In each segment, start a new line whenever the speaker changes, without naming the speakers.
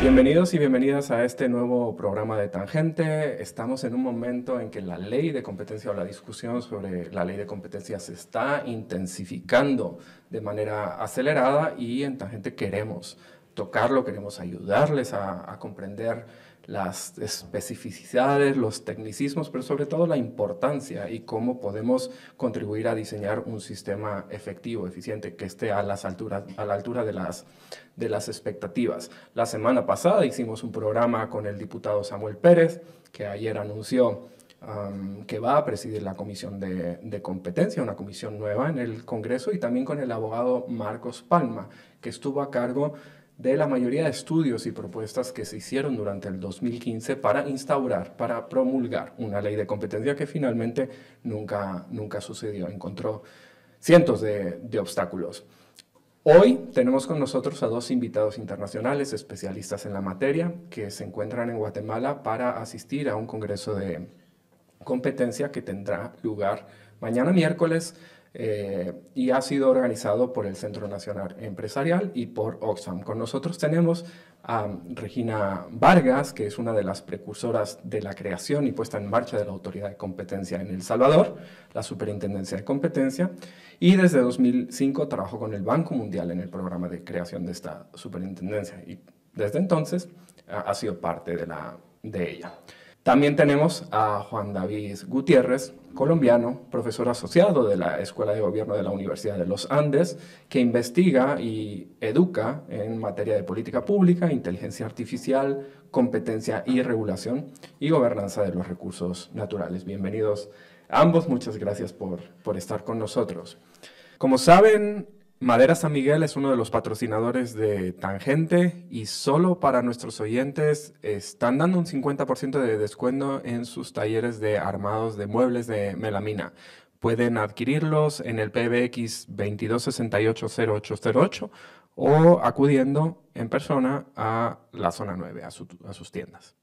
Bienvenidos y bienvenidas a este nuevo programa de Tangente. Estamos en un momento en que la ley de competencia o la discusión sobre la ley de competencia se está intensificando de manera acelerada y en Tangente queremos tocarlo, queremos ayudarles a, a comprender las especificidades, los tecnicismos, pero sobre todo la importancia y cómo podemos contribuir a diseñar un sistema efectivo, eficiente, que esté a, las alturas, a la altura de las, de las expectativas. La semana pasada hicimos un programa con el diputado Samuel Pérez, que ayer anunció um, que va a presidir la comisión de, de competencia, una comisión nueva en el Congreso, y también con el abogado Marcos Palma, que estuvo a cargo de la mayoría de estudios y propuestas que se hicieron durante el 2015 para instaurar, para promulgar una ley de competencia que finalmente nunca, nunca sucedió. Encontró cientos de, de obstáculos. Hoy tenemos con nosotros a dos invitados internacionales especialistas en la materia que se encuentran en Guatemala para asistir a un congreso de competencia que tendrá lugar mañana miércoles eh, y ha sido organizado por el Centro Nacional Empresarial y por Oxfam. Con nosotros tenemos a Regina Vargas, que es una de las precursoras de la creación y puesta en marcha de la Autoridad de Competencia en El Salvador, la Superintendencia de Competencia, y desde 2005 trabajó con el Banco Mundial en el programa de creación de esta superintendencia y desde entonces ha sido parte de, la, de ella. También tenemos a Juan David Gutiérrez, colombiano, profesor asociado de la Escuela de Gobierno de la Universidad de los Andes, que investiga y educa en materia de política pública, inteligencia artificial, competencia y regulación y gobernanza de los recursos naturales. Bienvenidos ambos, muchas gracias por, por estar con nosotros. Como saben, Madera San Miguel es uno de los patrocinadores de Tangente y solo para nuestros oyentes están dando un 50% de descuento en sus talleres de armados de muebles de melamina. Pueden adquirirlos en el PBX 22680808 o acudiendo en persona a la zona 9, a, a sus tiendas.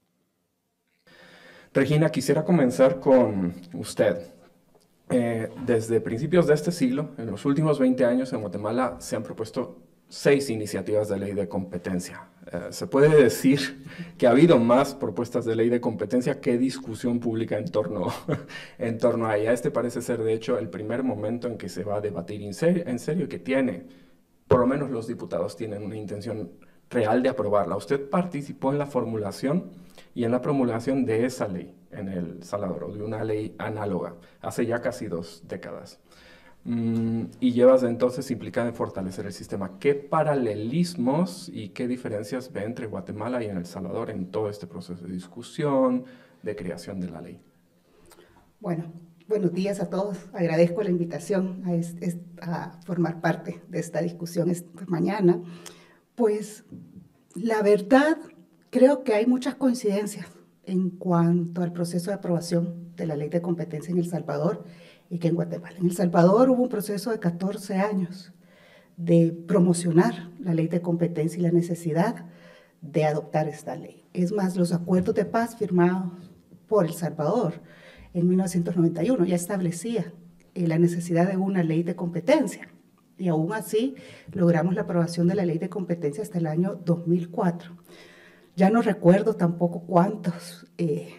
Regina, quisiera comenzar con usted. Eh, desde principios de este siglo, en los últimos 20 años en Guatemala se han propuesto seis iniciativas de ley de competencia. Eh, se puede decir que ha habido más propuestas de ley de competencia que discusión pública en torno, a ella. Este parece ser, de hecho, el primer momento en que se va a debatir en serio que tiene, por lo menos los diputados tienen una intención real de aprobarla. Usted participó en la formulación y en la promulgación de esa ley en El Salvador, o de una ley análoga, hace ya casi dos décadas. Mm, y llevas entonces implicada en fortalecer el sistema. ¿Qué paralelismos y qué diferencias ve entre Guatemala y en El Salvador en todo este proceso de discusión, de creación de la ley?
Bueno, buenos días a todos. Agradezco la invitación a, a formar parte de esta discusión esta mañana. Pues la verdad, creo que hay muchas coincidencias en cuanto al proceso de aprobación de la ley de competencia en El Salvador y que en Guatemala. En El Salvador hubo un proceso de 14 años de promocionar la ley de competencia y la necesidad de adoptar esta ley. Es más, los acuerdos de paz firmados por El Salvador en 1991 ya establecía eh, la necesidad de una ley de competencia. Y aún así logramos la aprobación de la ley de competencia hasta el año 2004. Ya no recuerdo tampoco cuántos eh,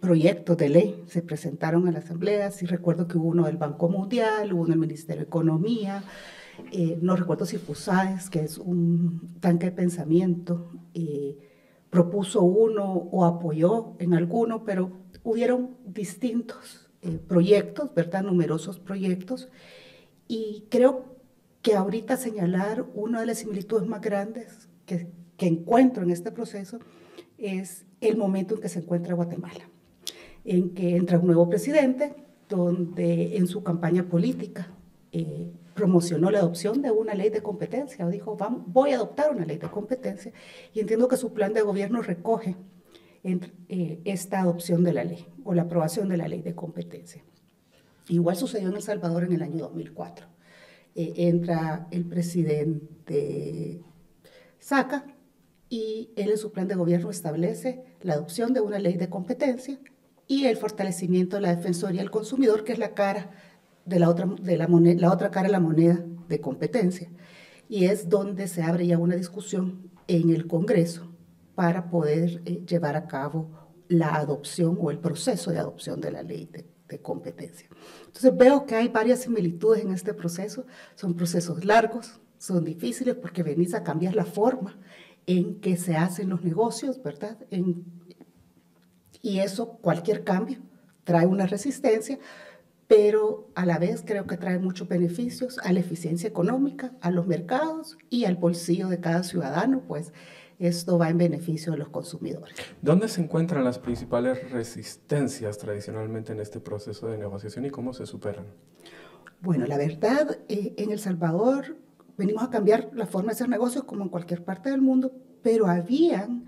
proyectos de ley se presentaron a la Asamblea. Sí recuerdo que hubo uno del Banco Mundial, hubo uno del Ministerio de Economía. Eh, no recuerdo si FUSAES, que es un tanque de pensamiento, eh, propuso uno o apoyó en alguno, pero hubieron distintos proyectos, ¿verdad? Numerosos proyectos. Y creo que ahorita señalar una de las similitudes más grandes que que encuentro en este proceso es el momento en que se encuentra Guatemala, en que entra un nuevo presidente, donde en su campaña política eh, promocionó la adopción de una ley de competencia, o dijo, vamos, voy a adoptar una ley de competencia, y entiendo que su plan de gobierno recoge eh, esta adopción de la ley, o la aprobación de la ley de competencia. Igual sucedió en El Salvador en el año 2004. Eh, entra el presidente Saca y él en su plan de gobierno establece la adopción de una ley de competencia y el fortalecimiento de la Defensoría del Consumidor, que es la cara de la otra, de la, moneda, la otra cara de la moneda de competencia. Y es donde se abre ya una discusión en el Congreso para poder eh, llevar a cabo la adopción o el proceso de adopción de la ley de, de competencia. Entonces veo que hay varias similitudes en este proceso. Son procesos largos, son difíciles porque venís a cambiar la forma en que se hacen los negocios, ¿verdad? En, y eso, cualquier cambio, trae una resistencia, pero a la vez creo que trae muchos beneficios a la eficiencia económica, a los mercados y al bolsillo de cada ciudadano, pues esto va en beneficio de los consumidores.
¿Dónde se encuentran las principales resistencias tradicionalmente en este proceso de negociación y cómo se superan?
Bueno, la verdad, eh, en El Salvador venimos a cambiar la forma de hacer negocios como en cualquier parte del mundo, pero habían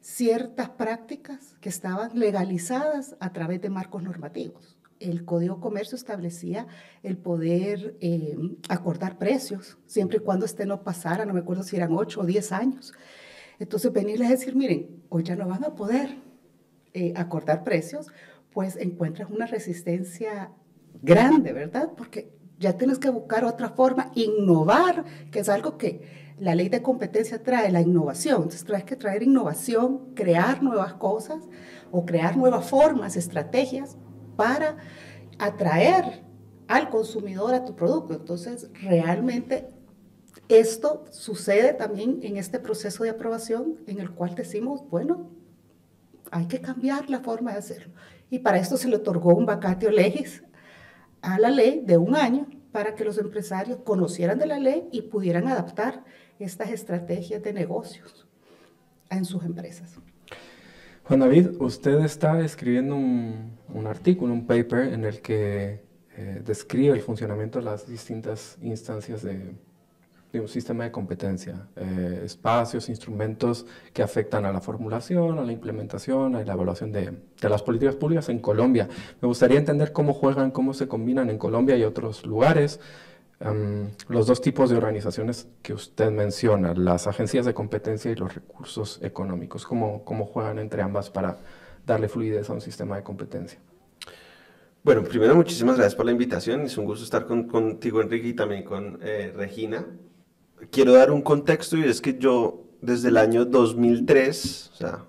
ciertas prácticas que estaban legalizadas a través de marcos normativos. El Código Comercio establecía el poder eh, acordar precios, siempre y cuando este no pasara, no me acuerdo si eran 8 o 10 años. Entonces venirles a decir, miren, hoy ya no van a poder eh, acordar precios, pues encuentras una resistencia grande, ¿verdad? Porque ya tienes que buscar otra forma, innovar, que es algo que la ley de competencia trae, la innovación. Entonces traes que traer innovación, crear nuevas cosas o crear nuevas formas, estrategias para atraer al consumidor a tu producto. Entonces, realmente esto sucede también en este proceso de aprobación en el cual decimos, bueno, hay que cambiar la forma de hacerlo. Y para esto se le otorgó un vacatio legis a la ley de un año para que los empresarios conocieran de la ley y pudieran adaptar estas estrategias de negocios en sus empresas.
Juan David, usted está escribiendo un, artículo, un paper en el que eh, describe el funcionamiento de las distintas instancias de, de un sistema de competencia, eh, espacios, instrumentos que afectan a la formulación, a la implementación, a la evaluación de, de, las políticas públicas en Colombia. Me gustaría entender cómo juegan, cómo se combinan en Colombia y otros lugares um, los dos tipos de organizaciones que usted menciona, las agencias de competencia y los recursos económicos, cómo, cómo juegan entre ambas para darle fluidez a un sistema de competencia.
Bueno, primero muchísimas gracias por la invitación. Es un gusto estar con, contigo, Enrique, y también con eh, Regina quiero dar un contexto y es que yo desde el año 2003, o sea,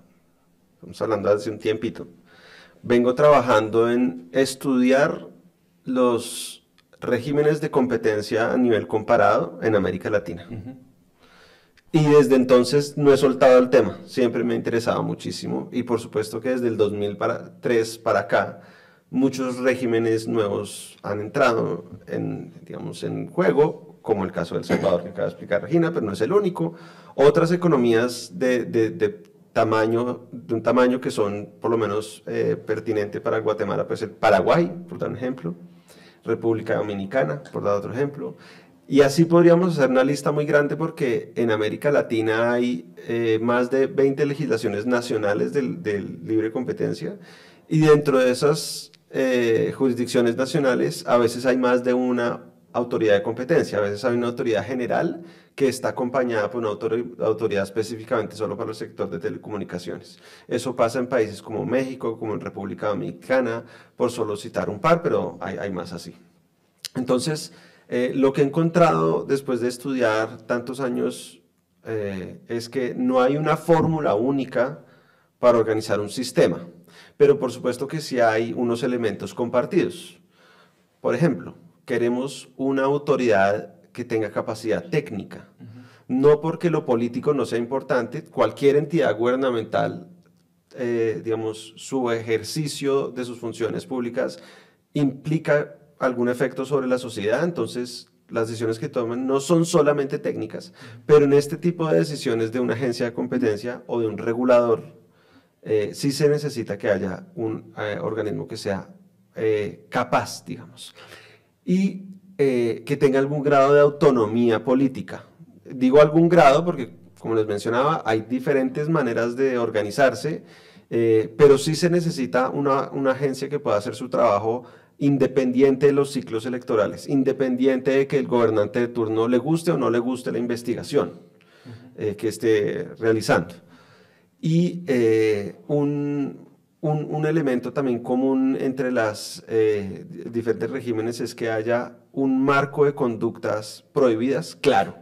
estamos hablando hace un tiempito, vengo trabajando en estudiar los regímenes de competencia a nivel comparado en América Latina. Y desde entonces no he soltado el tema, siempre me ha interesado muchísimo y por supuesto que desde el 2003 para acá muchos regímenes nuevos han entrado en, digamos, en juego como el caso del Salvador que acaba de explicar Regina, pero no es el único. Otras economías de, de, tamaño, de un tamaño que son por lo menos eh, pertinente para Guatemala, pues el Paraguay, por dar un ejemplo, República Dominicana, por dar otro ejemplo. Y así podríamos hacer una lista muy grande porque en América Latina hay eh, más de 20 legislaciones nacionales del, libre competencia y dentro de esas eh, jurisdicciones nacionales a veces hay más de una autoridad de competencia. A veces hay una autoridad general que está acompañada por una autoridad específicamente solo para el sector de telecomunicaciones. Eso pasa en países como México, como en República Dominicana, por solo citar un par, pero hay, más así. Entonces, eh, lo que he encontrado después de estudiar tantos años eh, es que no hay una fórmula única para organizar un sistema, pero por supuesto que sí hay unos elementos compartidos. Por ejemplo, queremos una autoridad que tenga capacidad técnica. No porque lo político no sea importante, cualquier entidad gubernamental, eh, digamos, su ejercicio de sus funciones públicas implica algún efecto sobre la sociedad, entonces las decisiones que toman no son solamente técnicas, pero en este tipo de decisiones de una agencia de competencia o de un regulador, eh, sí se necesita que haya un eh, organismo que sea capaz, digamos y eh, que tenga algún grado de autonomía política. Digo algún grado porque, como les mencionaba, hay diferentes maneras de organizarse, eh, pero sí se necesita una, una agencia que pueda hacer su trabajo independiente de los ciclos electorales, independiente de que el gobernante de turno le guste o no le guste la investigación eh, que esté realizando. Y un, un, elemento también común entre las eh, diferentes regímenes es que haya un marco de conductas prohibidas claro,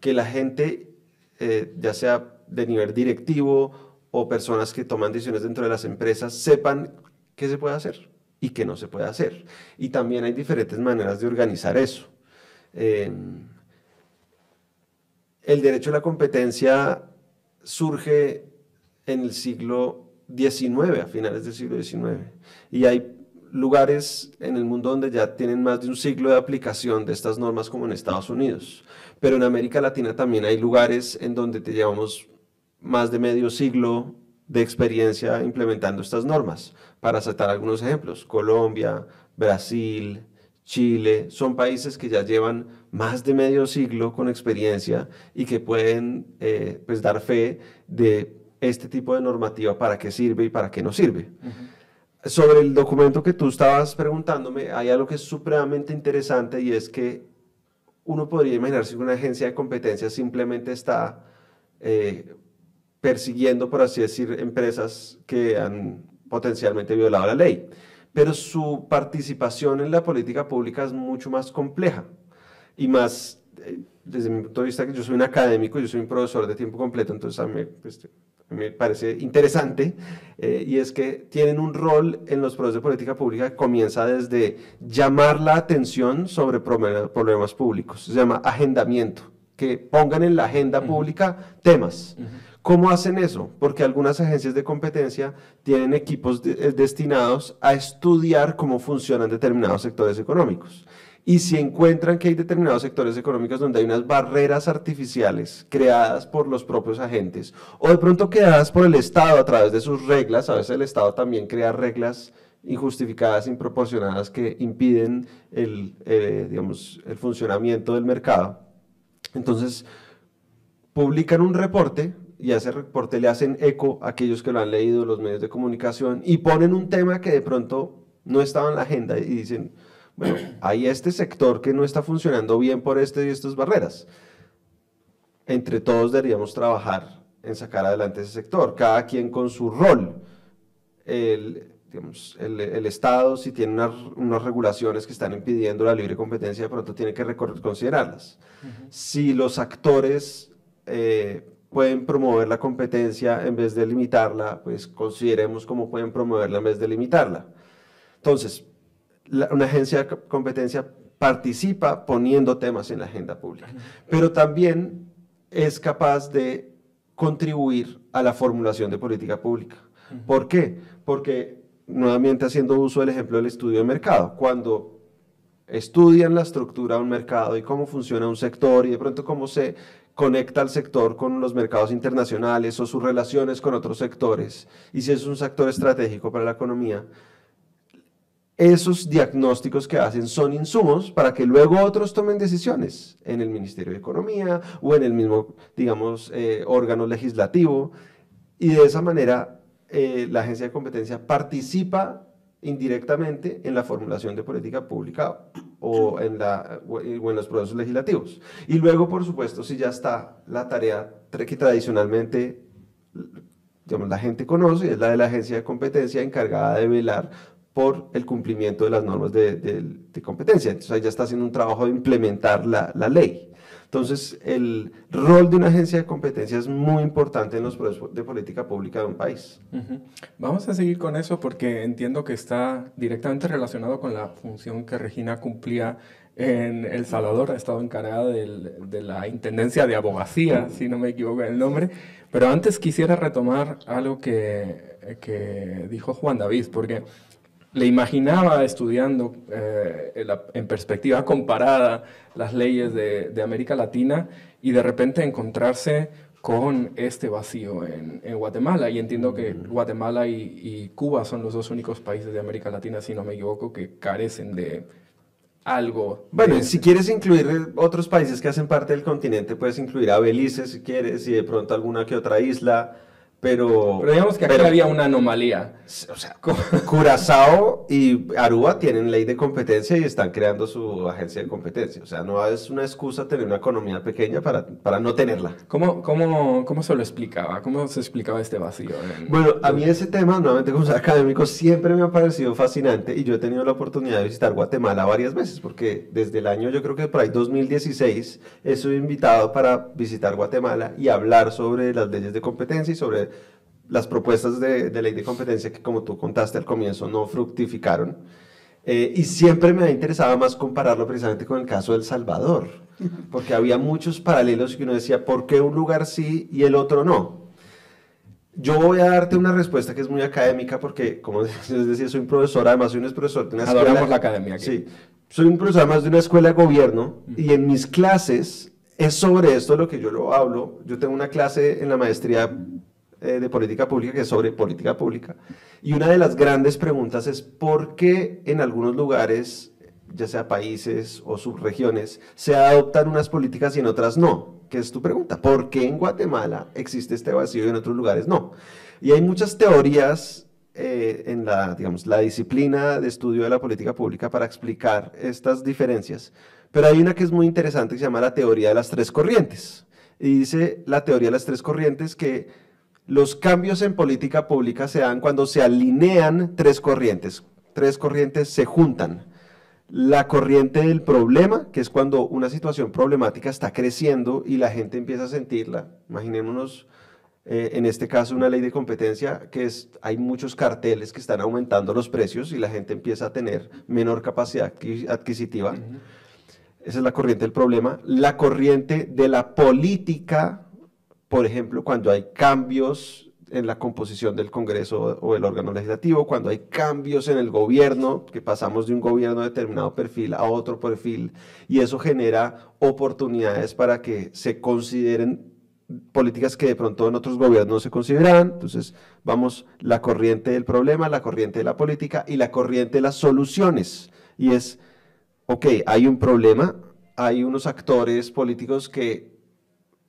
que la gente, eh, ya sea de nivel directivo o personas que toman decisiones dentro de las empresas, sepan qué se puede hacer y qué no se puede hacer. Y también hay diferentes maneras de organizar eso. Eh, el derecho a la competencia surge en el siglo 19, a finales del siglo XIX. Y hay lugares en el mundo donde ya tienen más de un siglo de aplicación de estas normas como en Estados Unidos. Pero en América Latina también hay lugares en donde te llevamos más de medio siglo de experiencia implementando estas normas. Para citar algunos ejemplos, Colombia, Brasil, Chile, son países que ya llevan más de medio siglo con experiencia y que pueden eh, pues dar fe de este tipo de normativa para qué sirve y para qué no sirve. Sobre el documento que tú estabas preguntándome, hay algo que es supremamente interesante y es que uno podría imaginarse que una agencia de competencia simplemente está eh, persiguiendo, por así decir, empresas que han potencialmente violado la ley. Pero su participación en la política pública es mucho más compleja y más, eh, desde mi punto de vista, que yo soy un académico, yo soy un profesor de tiempo completo, entonces a mí pues, me parece interesante, eh, y es que tienen un rol en los procesos de política pública que comienza desde llamar la atención sobre problemas públicos, se llama agendamiento, que pongan en la agenda pública temas. ¿Cómo hacen eso? Porque algunas agencias de competencia tienen equipos eh, destinados a estudiar cómo funcionan determinados sectores económicos y si encuentran que hay determinados sectores económicos donde hay unas barreras artificiales creadas por los propios agentes o de pronto creadas por el Estado a través de sus reglas, a veces el Estado también crea reglas injustificadas, improporcionadas que impiden el, eh, digamos, el funcionamiento del mercado. Entonces, publican un reporte y a ese reporte le hacen eco a aquellos que lo han leído, los medios de comunicación, y ponen un tema que de pronto no estaba en la agenda y dicen, bueno, hay este sector que no está funcionando bien por este y estas barreras. Entre todos deberíamos trabajar en sacar adelante ese sector, cada quien con su rol. El, digamos, el, Estado, si tiene unas, regulaciones que están impidiendo la libre competencia, de pronto tiene que considerarlas. Si los actores eh, pueden promover la competencia en vez de limitarla, pues consideremos cómo pueden promoverla en vez de limitarla. Entonces, una agencia de competencia participa poniendo temas en la agenda pública, pero también es capaz de contribuir a la formulación de política pública. ¿Por qué? Porque, nuevamente haciendo uso del ejemplo del estudio de mercado, cuando estudian la estructura de un mercado y cómo funciona un sector y de pronto cómo se conecta al sector con los mercados internacionales o sus relaciones con otros sectores, y si es un sector estratégico para la economía, esos diagnósticos que hacen son insumos para que luego otros tomen decisiones en el Ministerio de Economía o en el mismo, digamos, eh, órgano legislativo. Y de esa manera eh, la agencia de competencia participa indirectamente en la formulación de política pública o en, los procesos legislativos. Y luego, por supuesto, si ya está la tarea que tradicionalmente digamos, la gente conoce, es la de la agencia de competencia encargada de velar por el cumplimiento de las normas de, competencia. Entonces ahí ya está haciendo un trabajo de implementar la, ley. Entonces el rol de una agencia de competencia es muy importante en los procesos de política pública de un país.
Vamos a seguir con eso porque entiendo que está directamente relacionado con la función que Regina cumplía en El Salvador, ha estado encargada de la Intendencia de Abogacía, si no me equivoco en el nombre, pero antes quisiera retomar algo que, que dijo Juan David, porque le imaginaba estudiando eh, en, perspectiva comparada las leyes de, América Latina y de repente encontrarse con este vacío en, Guatemala. Y entiendo que mm. Guatemala y, Cuba son los dos únicos países de América Latina, si no me equivoco, que carecen de algo.
Bueno, si quieres incluir otros países que hacen parte del continente, puedes incluir a Belice si quieres y de pronto alguna que otra isla Pero,
pero digamos que aquí había una anomalía.
O sea, Curazao y Aruba tienen ley de competencia y están creando su agencia de competencia. O sea, no es una excusa tener una economía pequeña para, para no tenerla.
¿Cómo, cómo, ¿Cómo se lo explicaba? ¿Cómo se explicaba este vacío?
Bueno, a mí ese tema, nuevamente como académico, siempre me ha parecido fascinante y yo he tenido la oportunidad de visitar Guatemala varias veces porque desde el año, yo creo que por ahí 2016, he sido invitado para visitar Guatemala y hablar sobre las leyes de competencia y sobre las propuestas de, ley de competencia que, como tú contaste al comienzo, no fructificaron. Eh, y siempre me ha interesado más compararlo precisamente con el caso de El Salvador, porque había muchos paralelos que uno decía, ¿por qué un lugar sí y el otro no? Yo voy a darte una respuesta que es muy académica porque, como les decía, soy un profesor, además soy un profesor de una
escuela... Adoramos la academia aquí.
Sí, soy un profesor más de una escuela de gobierno y en mis clases es sobre esto lo que yo lo hablo. Yo tengo una clase en la maestría eh, de política pública que es sobre política pública. Y una de las grandes preguntas es por qué en algunos lugares, ya sea países o subregiones, se adoptan unas políticas y en otras no. ¿Qué es tu pregunta? ¿Por qué en Guatemala existe este vacío y en otros lugares no? Y hay muchas teorías eh, en la, digamos, la disciplina de estudio de la política pública para explicar estas diferencias. Pero hay una que es muy interesante que se llama la teoría de las tres corrientes. Y dice la teoría de las tres corrientes que los cambios en política pública se dan cuando se alinean tres corrientes. Tres corrientes se juntan. La corriente del problema, que es cuando una situación problemática está creciendo y la gente empieza a sentirla. Imaginémonos, eh, en este caso, una ley de competencia, que es, hay muchos carteles que están aumentando los precios y la gente empieza a tener menor capacidad adquisitiva. Esa es la corriente del problema. La corriente de la política por ejemplo, cuando hay cambios en la composición del Congreso o el órgano legislativo, cuando hay cambios en el gobierno, que pasamos de un gobierno de determinado perfil a otro perfil, y eso genera oportunidades para que se consideren políticas que de pronto en otros gobiernos no se consideraban. Entonces, vamos, la corriente del problema, la corriente de la política y la corriente de las soluciones. Y es, ok, hay un problema, hay unos actores políticos que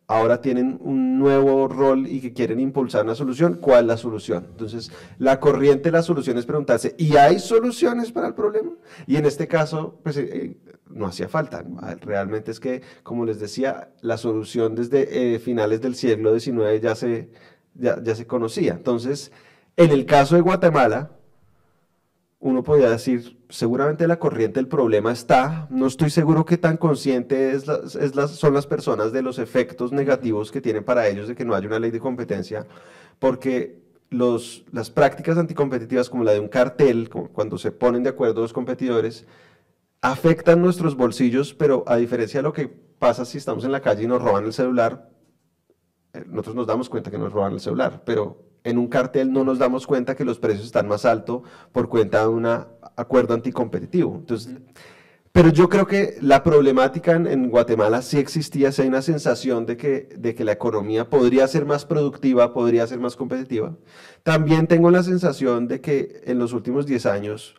ahora tienen un nuevo rol y que quieren impulsar una solución, ¿cuál es la solución? Entonces, la corriente de la solución es preguntarse, ¿y hay soluciones para el problema? Y en este caso, pues eh, eh, no hacía falta. Realmente es que, como les decía, la solución desde eh, finales del siglo XIX ya se, ya, ya se conocía. Entonces, en el caso de Guatemala, uno podría decir, seguramente la corriente del problema está, no estoy seguro que tan consciente es son las personas de los efectos negativos que tienen para ellos de que no haya una ley de competencia, porque las prácticas anticompetitivas como la de un cartel, cuando se ponen de acuerdo los competidores, afectan nuestros bolsillos, pero a diferencia de lo que pasa si estamos en la calle y nos roban el celular, eh, nosotros nos damos cuenta que nos roban el celular, pero en un cartel no nos damos cuenta que los precios están más altos por cuenta de un acuerdo anticompetitivo. Entonces, pero yo creo que la problemática en, Guatemala sí existía, sí hay una sensación de que, de que la economía podría ser más productiva, podría ser más competitiva. También tengo la sensación de que en los últimos 10 años,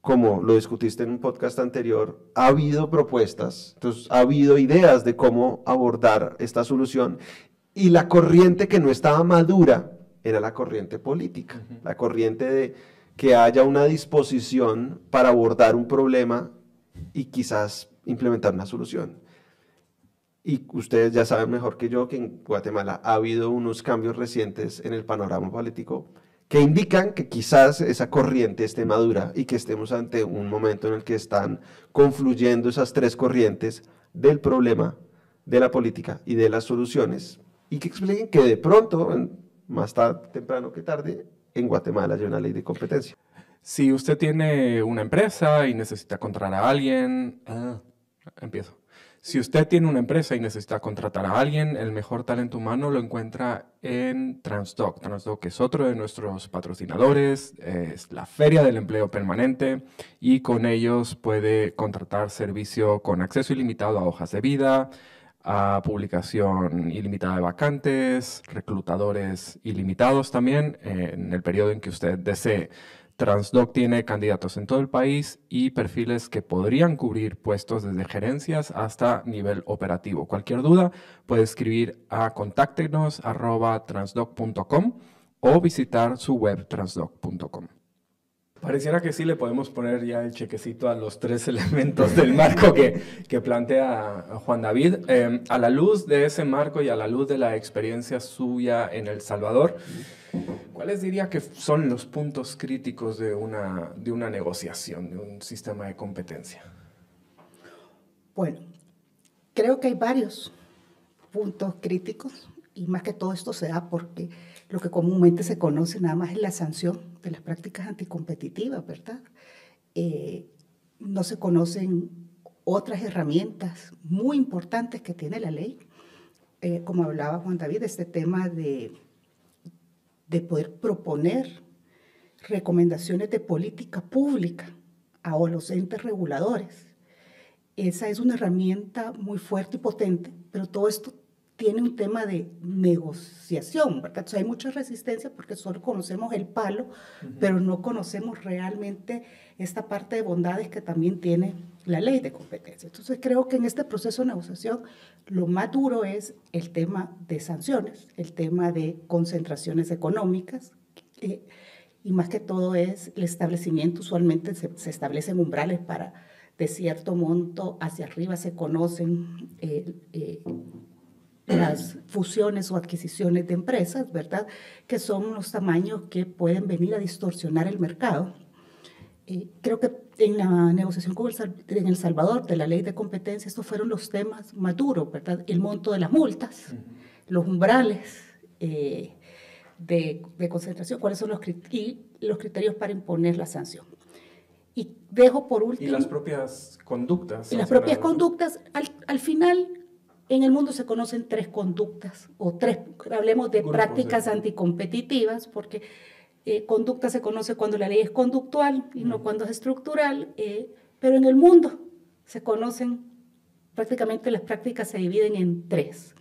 como lo discutiste en un podcast anterior, ha habido propuestas, entonces ha habido ideas de cómo abordar esta solución y la corriente que no estaba madura era la corriente política, la corriente de que haya una disposición para abordar un problema y quizás implementar una solución. Y ustedes ya saben mejor que yo que en Guatemala ha habido unos cambios recientes en el panorama político que indican que quizás esa corriente esté madura y que estemos ante un momento en el que están confluyendo esas tres corrientes del problema, de la política y de las soluciones y que expliquen que de pronto más tarde, temprano que tarde, en Guatemala hay una ley de competencia.
Si usted tiene una empresa y necesita contratar a alguien, ah, empiezo. Si usted tiene una empresa y necesita contratar a alguien, el mejor talento humano lo encuentra en Transdoc. Transdoc es otro de nuestros patrocinadores, es la feria del empleo permanente y con ellos puede contratar servicio con acceso ilimitado a hojas de vida, a publicación ilimitada de vacantes, reclutadores ilimitados también en el periodo en que usted desee. Transdoc tiene candidatos en todo el país y perfiles que podrían cubrir puestos desde gerencias hasta nivel operativo. Cualquier duda puede escribir a contáctenos@transdoc.com o visitar su web transdoc.com. Pareciera que sí le podemos poner ya el chequecito a los tres elementos del marco que, plantea Juan David. Em, a la luz de ese marco y a la luz de la experiencia suya en El Salvador, ¿cuáles diría que son los puntos críticos de una negociación, de un sistema de competencia?
Bueno, creo que hay varios puntos críticos y más que todo esto se da porque lo que comúnmente se conoce nada más es la sanción de las prácticas anticompetitivas, ¿verdad? Eh, no se conocen otras herramientas muy importantes que tiene la ley, eh, como hablaba Juan David, este tema de, de poder proponer recomendaciones de política pública a los entes reguladores. Esa es una herramienta muy fuerte y potente, pero todo esto tiene un tema de negociación, ¿verdad? hay mucha resistencia porque solo conocemos el palo, pero no conocemos realmente esta parte de bondades que también tiene la ley de competencia. Entonces creo que en este proceso de negociación lo más duro es el tema de sanciones, el tema de concentraciones económicas. Eh, y más que todo es el establecimiento, usualmente se, establecen umbrales para de cierto monto hacia arriba se conocen eh, eh, las fusiones o adquisiciones de empresas, ¿verdad? Que son los tamaños que pueden venir a distorsionar el mercado. Eh, creo que en la negociación con el, en El Salvador de la ley de competencia, estos fueron los temas más duros, ¿verdad? El monto de las multas, los umbrales eh, de, de, concentración, cuáles son los, y los criterios para imponer la sanción. Y dejo por último...
Y las propias conductas.
Y las propias conductas, al, al final en el mundo se conocen tres conductas, o tres, hablemos de prácticas anticompetitivas, porque eh, conducta se conoce cuando la ley es conductual y no cuando es estructural, eh, pero en el mundo se conocen, prácticamente las prácticas se dividen en tres.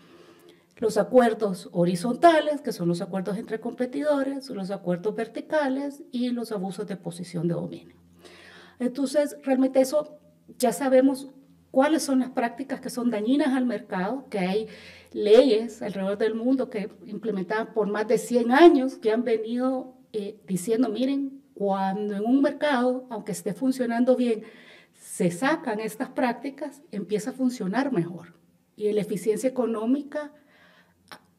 Los acuerdos horizontales, que son los acuerdos entre competidores, los acuerdos verticales y los abusos de posición de dominio. Entonces, realmente eso ya sabemos cuáles son las prácticas que son dañinas al mercado, que hay leyes alrededor del mundo que implementadas por más de 100 años que han venido eh, diciendo, miren, cuando en un mercado, aunque esté funcionando bien, se sacan estas prácticas, empieza a funcionar mejor. Y la eficiencia económica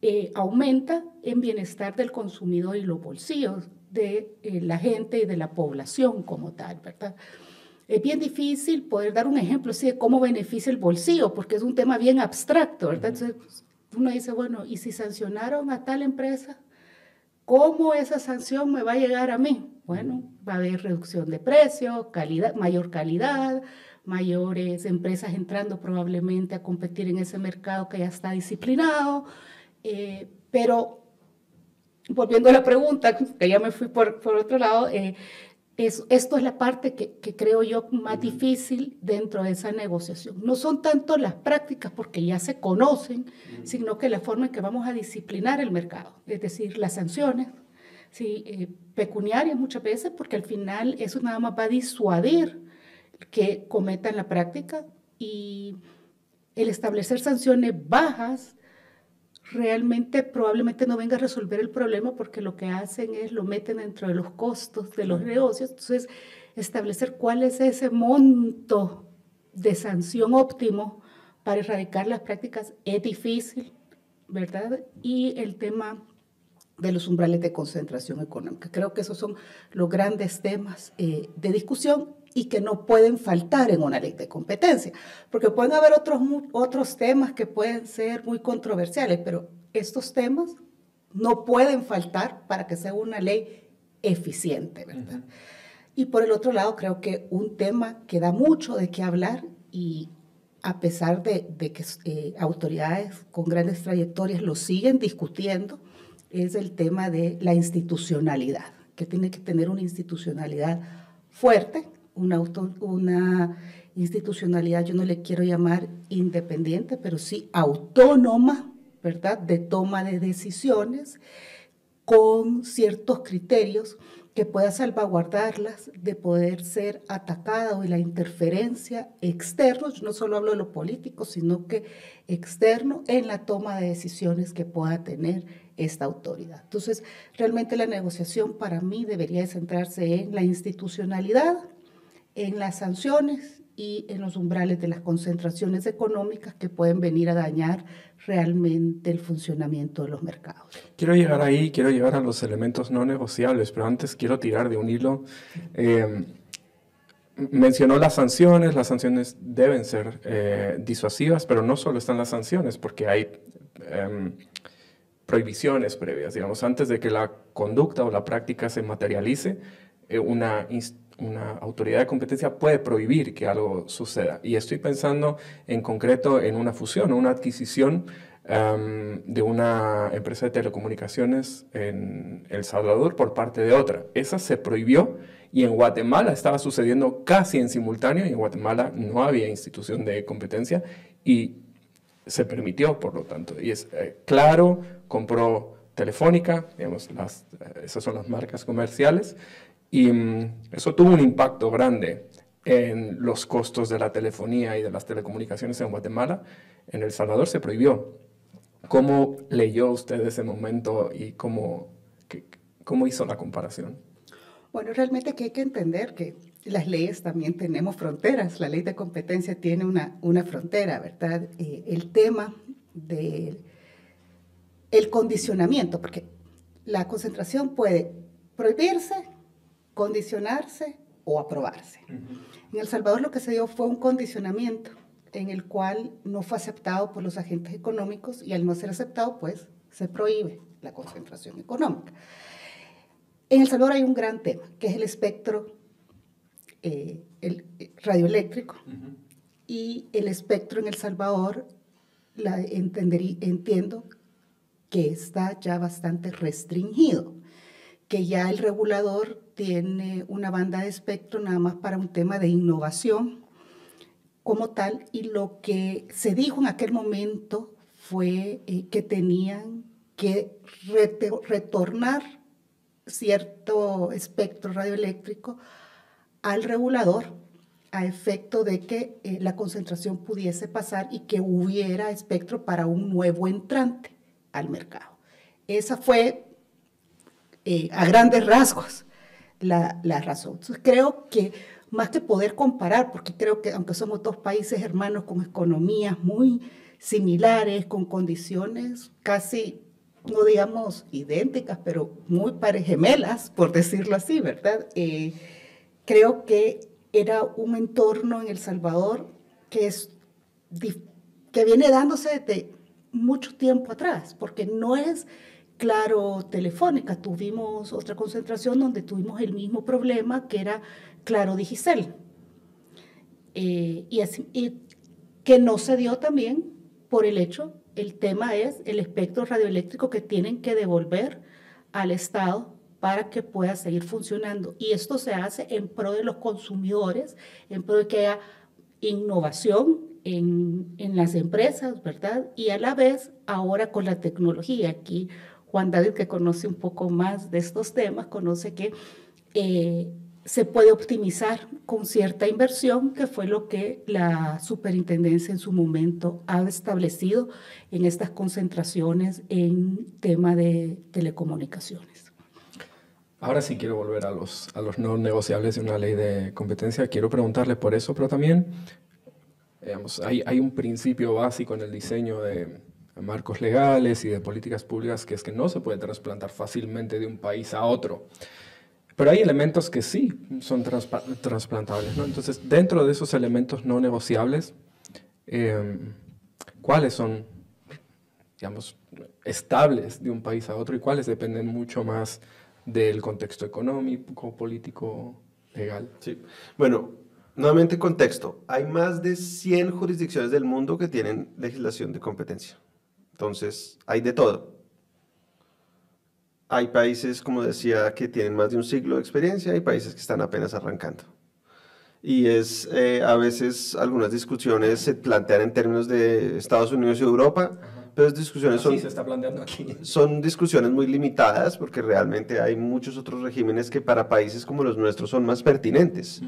eh, aumenta en bienestar del consumidor y los bolsillos de eh, la gente y de la población como tal, ¿verdad? Es bien difícil poder dar un ejemplo así de cómo beneficia el bolsillo, porque es un tema bien abstracto, ¿verdad? Entonces uno dice, bueno, ¿y si sancionaron a tal empresa? ¿Cómo esa sanción me va a llegar a mí? Bueno, va a haber reducción de precio, calidad, mayor calidad, mayores empresas entrando probablemente a competir en ese mercado que ya está disciplinado, eh, pero volviendo a la pregunta, que ya me fui por, por otro lado, eh, esto es la parte que, creo yo más difícil dentro de esa negociación. No son tanto las prácticas porque ya se conocen, sino que la forma en que vamos a disciplinar el mercado, es decir, las sanciones, ¿sí? Eh, pecuniarias muchas veces, porque al final eso nada más va a disuadir que cometan la práctica y el establecer sanciones bajas realmente probablemente no venga a resolver el problema porque lo que hacen es lo meten dentro de los costos de los negocios. Entonces, establecer cuál es ese monto de sanción óptimo para erradicar las prácticas es difícil, ¿verdad? Y el tema de los umbrales de concentración económica. Creo que esos son los grandes temas eh, de discusión y que no pueden faltar en una ley de competencia, porque pueden haber otros, otros temas que pueden ser muy controversiales, pero estos temas no pueden faltar para que sea una ley eficiente, ¿verdad? Y por el otro lado, creo que un tema que da mucho de qué hablar y a pesar de, que eh, autoridades con grandes trayectorias lo siguen discutiendo, es el tema de la institucionalidad, que tiene que tener una institucionalidad fuerte, una, una institucionalidad, yo no le quiero llamar independiente, pero sí autónoma, ¿verdad?, de toma de decisiones con ciertos criterios que pueda salvaguardarlas de poder ser atacadas o de la interferencia externa, yo no solo hablo de lo político, sino que externo en la toma de decisiones que pueda tener esta autoridad. Entonces, realmente la negociación para mí debería centrarse en la institucionalidad, en las sanciones y en los umbrales de las concentraciones económicas que pueden venir a dañar realmente el funcionamiento de los mercados.
Quiero llegar ahí, quiero llegar a los elementos no negociables, pero antes quiero tirar de un hilo. Eh, mencionó las sanciones, las sanciones deben ser eh, disuasivas, pero no solo están las sanciones, porque hay em, prohibiciones previas, digamos, antes de que la conducta o la práctica se materialice, eh, una, una autoridad de competencia puede prohibir que algo suceda. Y estoy pensando en concreto en una fusión o una adquisición em, de una empresa de telecomunicaciones en El Salvador por parte de otra. Esa se prohibió y en Guatemala estaba sucediendo casi en simultáneo y en Guatemala no había institución de competencia y se permitió, por lo tanto. Y es eh, claro, compró Telefónica, digamos, las, eh, esas son las marcas comerciales, y mm, eso tuvo un impacto grande en los costos de la telefonía y de las telecomunicaciones en Guatemala. En El Salvador se prohibió. ¿Cómo leyó usted ese momento y cómo, hizo la comparación?
Bueno, realmente hay que entender que las leyes también tenemos fronteras. La ley de competencia tiene una, una frontera, ¿verdad? Eh, el tema del el condicionamiento, porque la concentración puede prohibirse, condicionarse o aprobarse. En El Salvador lo que se dio fue un condicionamiento en el cual no fue aceptado por los agentes económicos y al no ser aceptado, pues se prohíbe la concentración económica. En El Salvador hay un gran tema, que es el espectro eh, el eh, radioeléctrico y el espectro en El Salvador, la entiendo que está ya bastante restringido, que ya el regulador tiene una banda de espectro nada más para un tema de innovación como tal, y lo que se dijo en aquel momento fue eh, que tenían que retornar cierto espectro radioeléctrico al regulador a efecto de que eh, la concentración pudiese pasar y que hubiera espectro para un nuevo entrante al mercado. Esa fue, eh, a grandes rasgos, la, la razón. Entonces, creo que más que poder comparar, porque creo que aunque somos dos países hermanos con economías muy similares, con condiciones casi, no digamos idénticas, pero muy gemelas, por decirlo así, ¿verdad? Eh, creo que era un entorno en El Salvador que, es, que viene dándose de mucho tiempo atrás, porque no es claro telefónica. Tuvimos otra concentración donde tuvimos el mismo problema que era claro Digicel. Eh, y, y que no se dio también por el hecho, el tema es el espectro radioeléctrico que tienen que devolver al Estado para que pueda seguir funcionando. Y esto se hace en pro de los consumidores, en pro de que haya innovación en, en, las empresas, ¿verdad? Y a la vez, ahora con la tecnología, aquí Juan David, que conoce un poco más de estos temas, conoce que eh, se puede optimizar con cierta inversión, que fue lo que la superintendencia en su momento ha establecido en estas concentraciones en tema de telecomunicaciones.
Ahora sí quiero volver a los, no negociables de una ley de competencia. Quiero preguntarle por eso, pero también Digamos, hay, hay, un principio básico en el diseño de marcos legales y de políticas públicas que es que no se puede trasplantar fácilmente de un país a otro. Pero hay elementos que sí son trasplantables. ¿no? Entonces, dentro de esos elementos no negociables, em, ¿cuáles son, digamos, estables de un país a otro y cuáles dependen mucho más del contexto económico, político, legal?
Sí. Bueno, Nuevamente contexto, hay más de 100 jurisdicciones del mundo que tienen legislación de competencia. Entonces, hay de todo. Hay países, como decía, que tienen más de un siglo de experiencia, hay países que están apenas arrancando. Y es, eh, a veces algunas discusiones se plantean en términos de Estados Unidos y Europa, Entonces discusiones son,
se está planteando aquí.
son discusiones muy limitadas porque realmente hay muchos otros regímenes que para países como los nuestros son más pertinentes.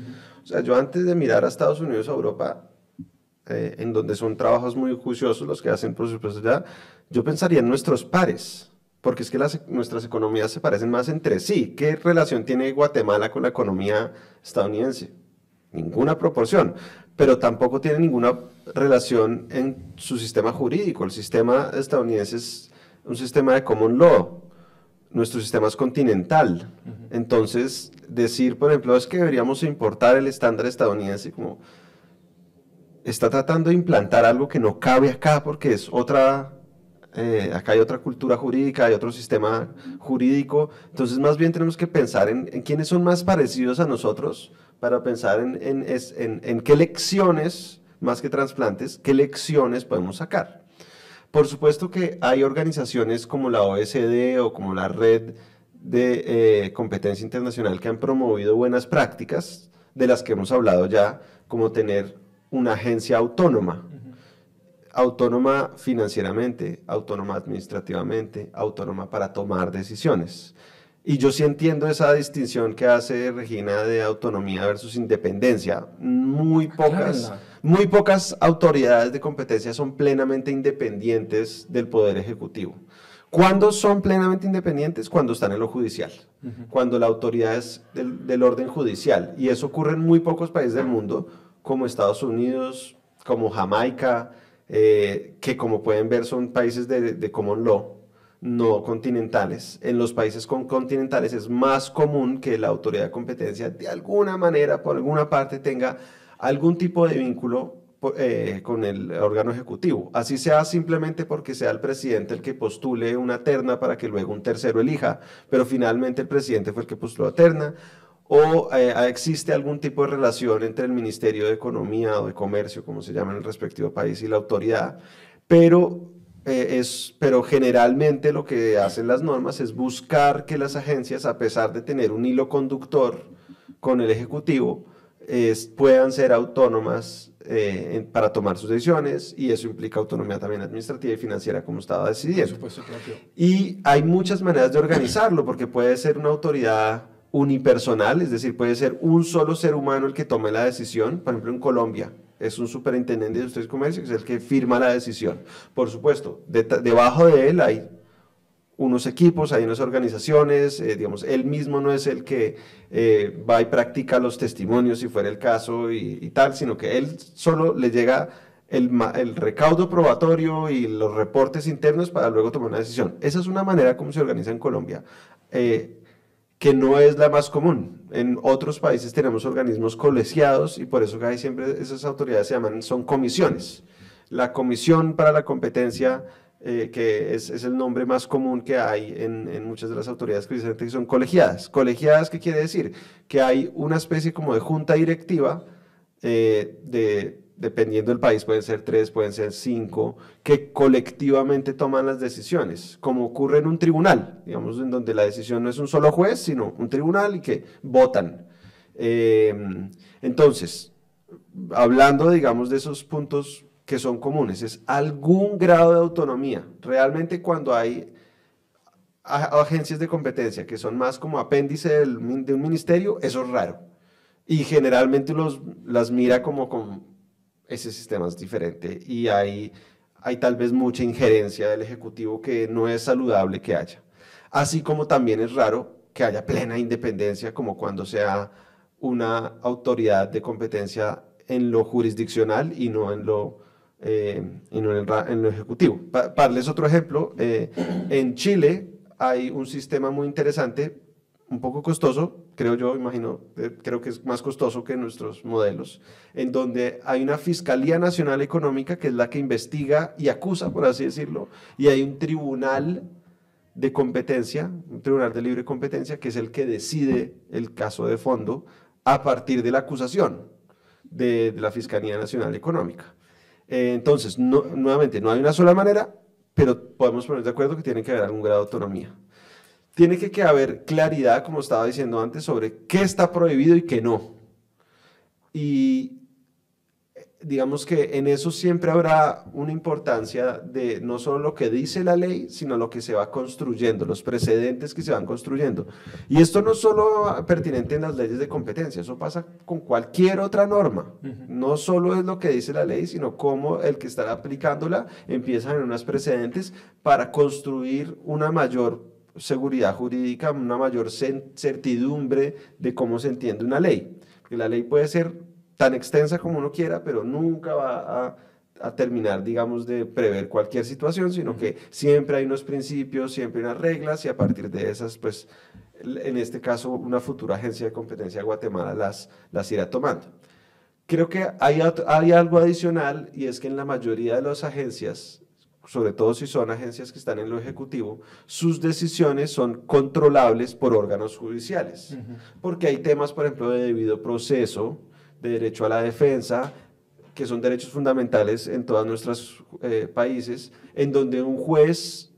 O sea, yo antes de mirar a Estados Unidos o Europa, eh, en donde son trabajos muy juiciosos los que hacen por supuesto ya, yo pensaría en nuestros pares, porque es que las, nuestras economías se parecen más entre sí. ¿Qué relación tiene Guatemala con la economía estadounidense? Ninguna proporción, pero tampoco tiene ninguna relación en su sistema jurídico. El sistema estadounidense es un sistema de common law, nuestro sistema es continental. Entonces, decir, por ejemplo, es que deberíamos importar el estándar estadounidense como está tratando de implantar algo que no cabe acá porque es otra, eh, acá hay otra cultura jurídica, hay otro sistema jurídico. Entonces, más bien tenemos que pensar en, quiénes son más parecidos a nosotros para pensar en, en, en, en qué lecciones más que trasplantes, ¿qué lecciones podemos sacar? Por supuesto que hay organizaciones como la OSD o como la Red de eh, Competencia Internacional que han promovido buenas prácticas, de las que hemos hablado ya, como tener una agencia autónoma, autónoma financieramente, autónoma administrativamente, autónoma para tomar decisiones. Y yo sí entiendo esa distinción que hace Regina de autonomía versus independencia. Muy pocas, muy pocas autoridades de competencia son plenamente independientes del Poder Ejecutivo. ¿Cuándo son plenamente independientes? Cuando están en lo judicial, cuando la autoridad es del, del, orden judicial. Y eso ocurre en muy pocos países del mundo, como Estados Unidos, como Jamaica, eh, que como pueden ver son países de, de common law no continentales. En los países con continentales es más común que la autoridad de competencia de alguna manera, por alguna parte, tenga algún tipo de vínculo eh, con el órgano ejecutivo. Así sea simplemente porque sea el presidente el que postule una terna para que luego un tercero elija, pero finalmente el presidente fue el que postuló la terna. O eh, existe algún tipo de relación entre el Ministerio de Economía o de Comercio, como se llama en el respectivo país, y la autoridad. Pero eh, es, pero generalmente lo que hacen las normas es buscar que las agencias, a pesar de tener un hilo conductor con el Ejecutivo, puedan ser autónomas eh, para tomar sus decisiones y eso implica autonomía también administrativa y financiera como estaba decidiendo. Y hay muchas maneras de organizarlo porque puede ser una autoridad unipersonal, es decir, puede ser un solo ser humano el que tome la decisión, por ejemplo en Colombia es un superintendente de Industria y Comercio, que es el que firma la decisión. Por supuesto, debajo de él hay unos equipos, hay unas organizaciones, eh, digamos, él mismo no es el que eh, va y practica los testimonios si fuera el caso y, tal, sino que él solo le llega el, el, recaudo probatorio y los reportes internos para luego tomar una decisión. Esa es una manera como se organiza en Colombia. Eh, que no es la más común. En otros países tenemos organismos colegiados y por eso hay siempre esas autoridades se llaman, son comisiones. La Comisión para la Competencia, eh, que es, es, el nombre más común que hay en, en muchas de las autoridades que son colegiadas. Colegiadas, ¿qué quiere decir? Que hay una especie como de junta directiva eh, de dependiendo del país, pueden ser tres, pueden ser cinco, que colectivamente toman las decisiones, como ocurre en un tribunal, digamos, en donde la decisión no es un solo juez, sino un tribunal y que votan. Eh, entonces, hablando, digamos, de esos puntos que son comunes, es algún grado de autonomía. Realmente cuando hay agencias de competencia que son más como apéndice del, de un ministerio, eso es raro. Y generalmente los, las mira como ese sistema es diferente y hay, hay tal vez mucha injerencia del Ejecutivo que no es saludable que haya. Así como también es raro que haya plena independencia como cuando sea una autoridad de competencia en lo jurisdiccional y no en lo, eh, y no en, lo ejecutivo. Para darles otro ejemplo, eh, en Chile hay un sistema muy interesante un poco costoso, creo yo, imagino, eh, creo que es más costoso que nuestros modelos, en donde hay una Fiscalía Nacional Económica que es la que investiga y acusa, por así decirlo, y hay un tribunal de competencia, un tribunal de libre competencia, que es el que decide el caso de fondo a partir de la acusación de, la Fiscalía Nacional Económica. Eh, entonces, nuevamente, no hay una sola manera, pero podemos poner de acuerdo que tiene que haber algún grado de autonomía tiene que haber claridad, como estaba diciendo antes, sobre qué está prohibido y qué no. Y digamos que en eso siempre habrá una importancia de no solo lo que dice la ley, sino lo que se va construyendo, los precedentes que se van construyendo. Y esto no es solo pertinente en las leyes de competencia, eso pasa con cualquier otra norma. No solo es lo que dice la ley, sino cómo el que estará aplicándola empieza en unas precedentes para construir una mayor seguridad jurídica, una mayor certidumbre de cómo se entiende una ley. Que la ley puede ser tan extensa como uno quiera, pero nunca va a, terminar, digamos, de prever cualquier situación, sino que siempre hay unos principios, siempre hay unas reglas y a partir de esas, pues, en este caso, una futura agencia de competencia de Guatemala las, las irá tomando. Creo que hay, hay algo adicional y es que en la mayoría de las agencias, sobre todo si son agencias que están en lo ejecutivo, sus decisiones son controlables por órganos judiciales, porque hay temas, por ejemplo, de debido proceso, de derecho a la defensa, que son derechos fundamentales en todos nuestros eh, países, en donde un juez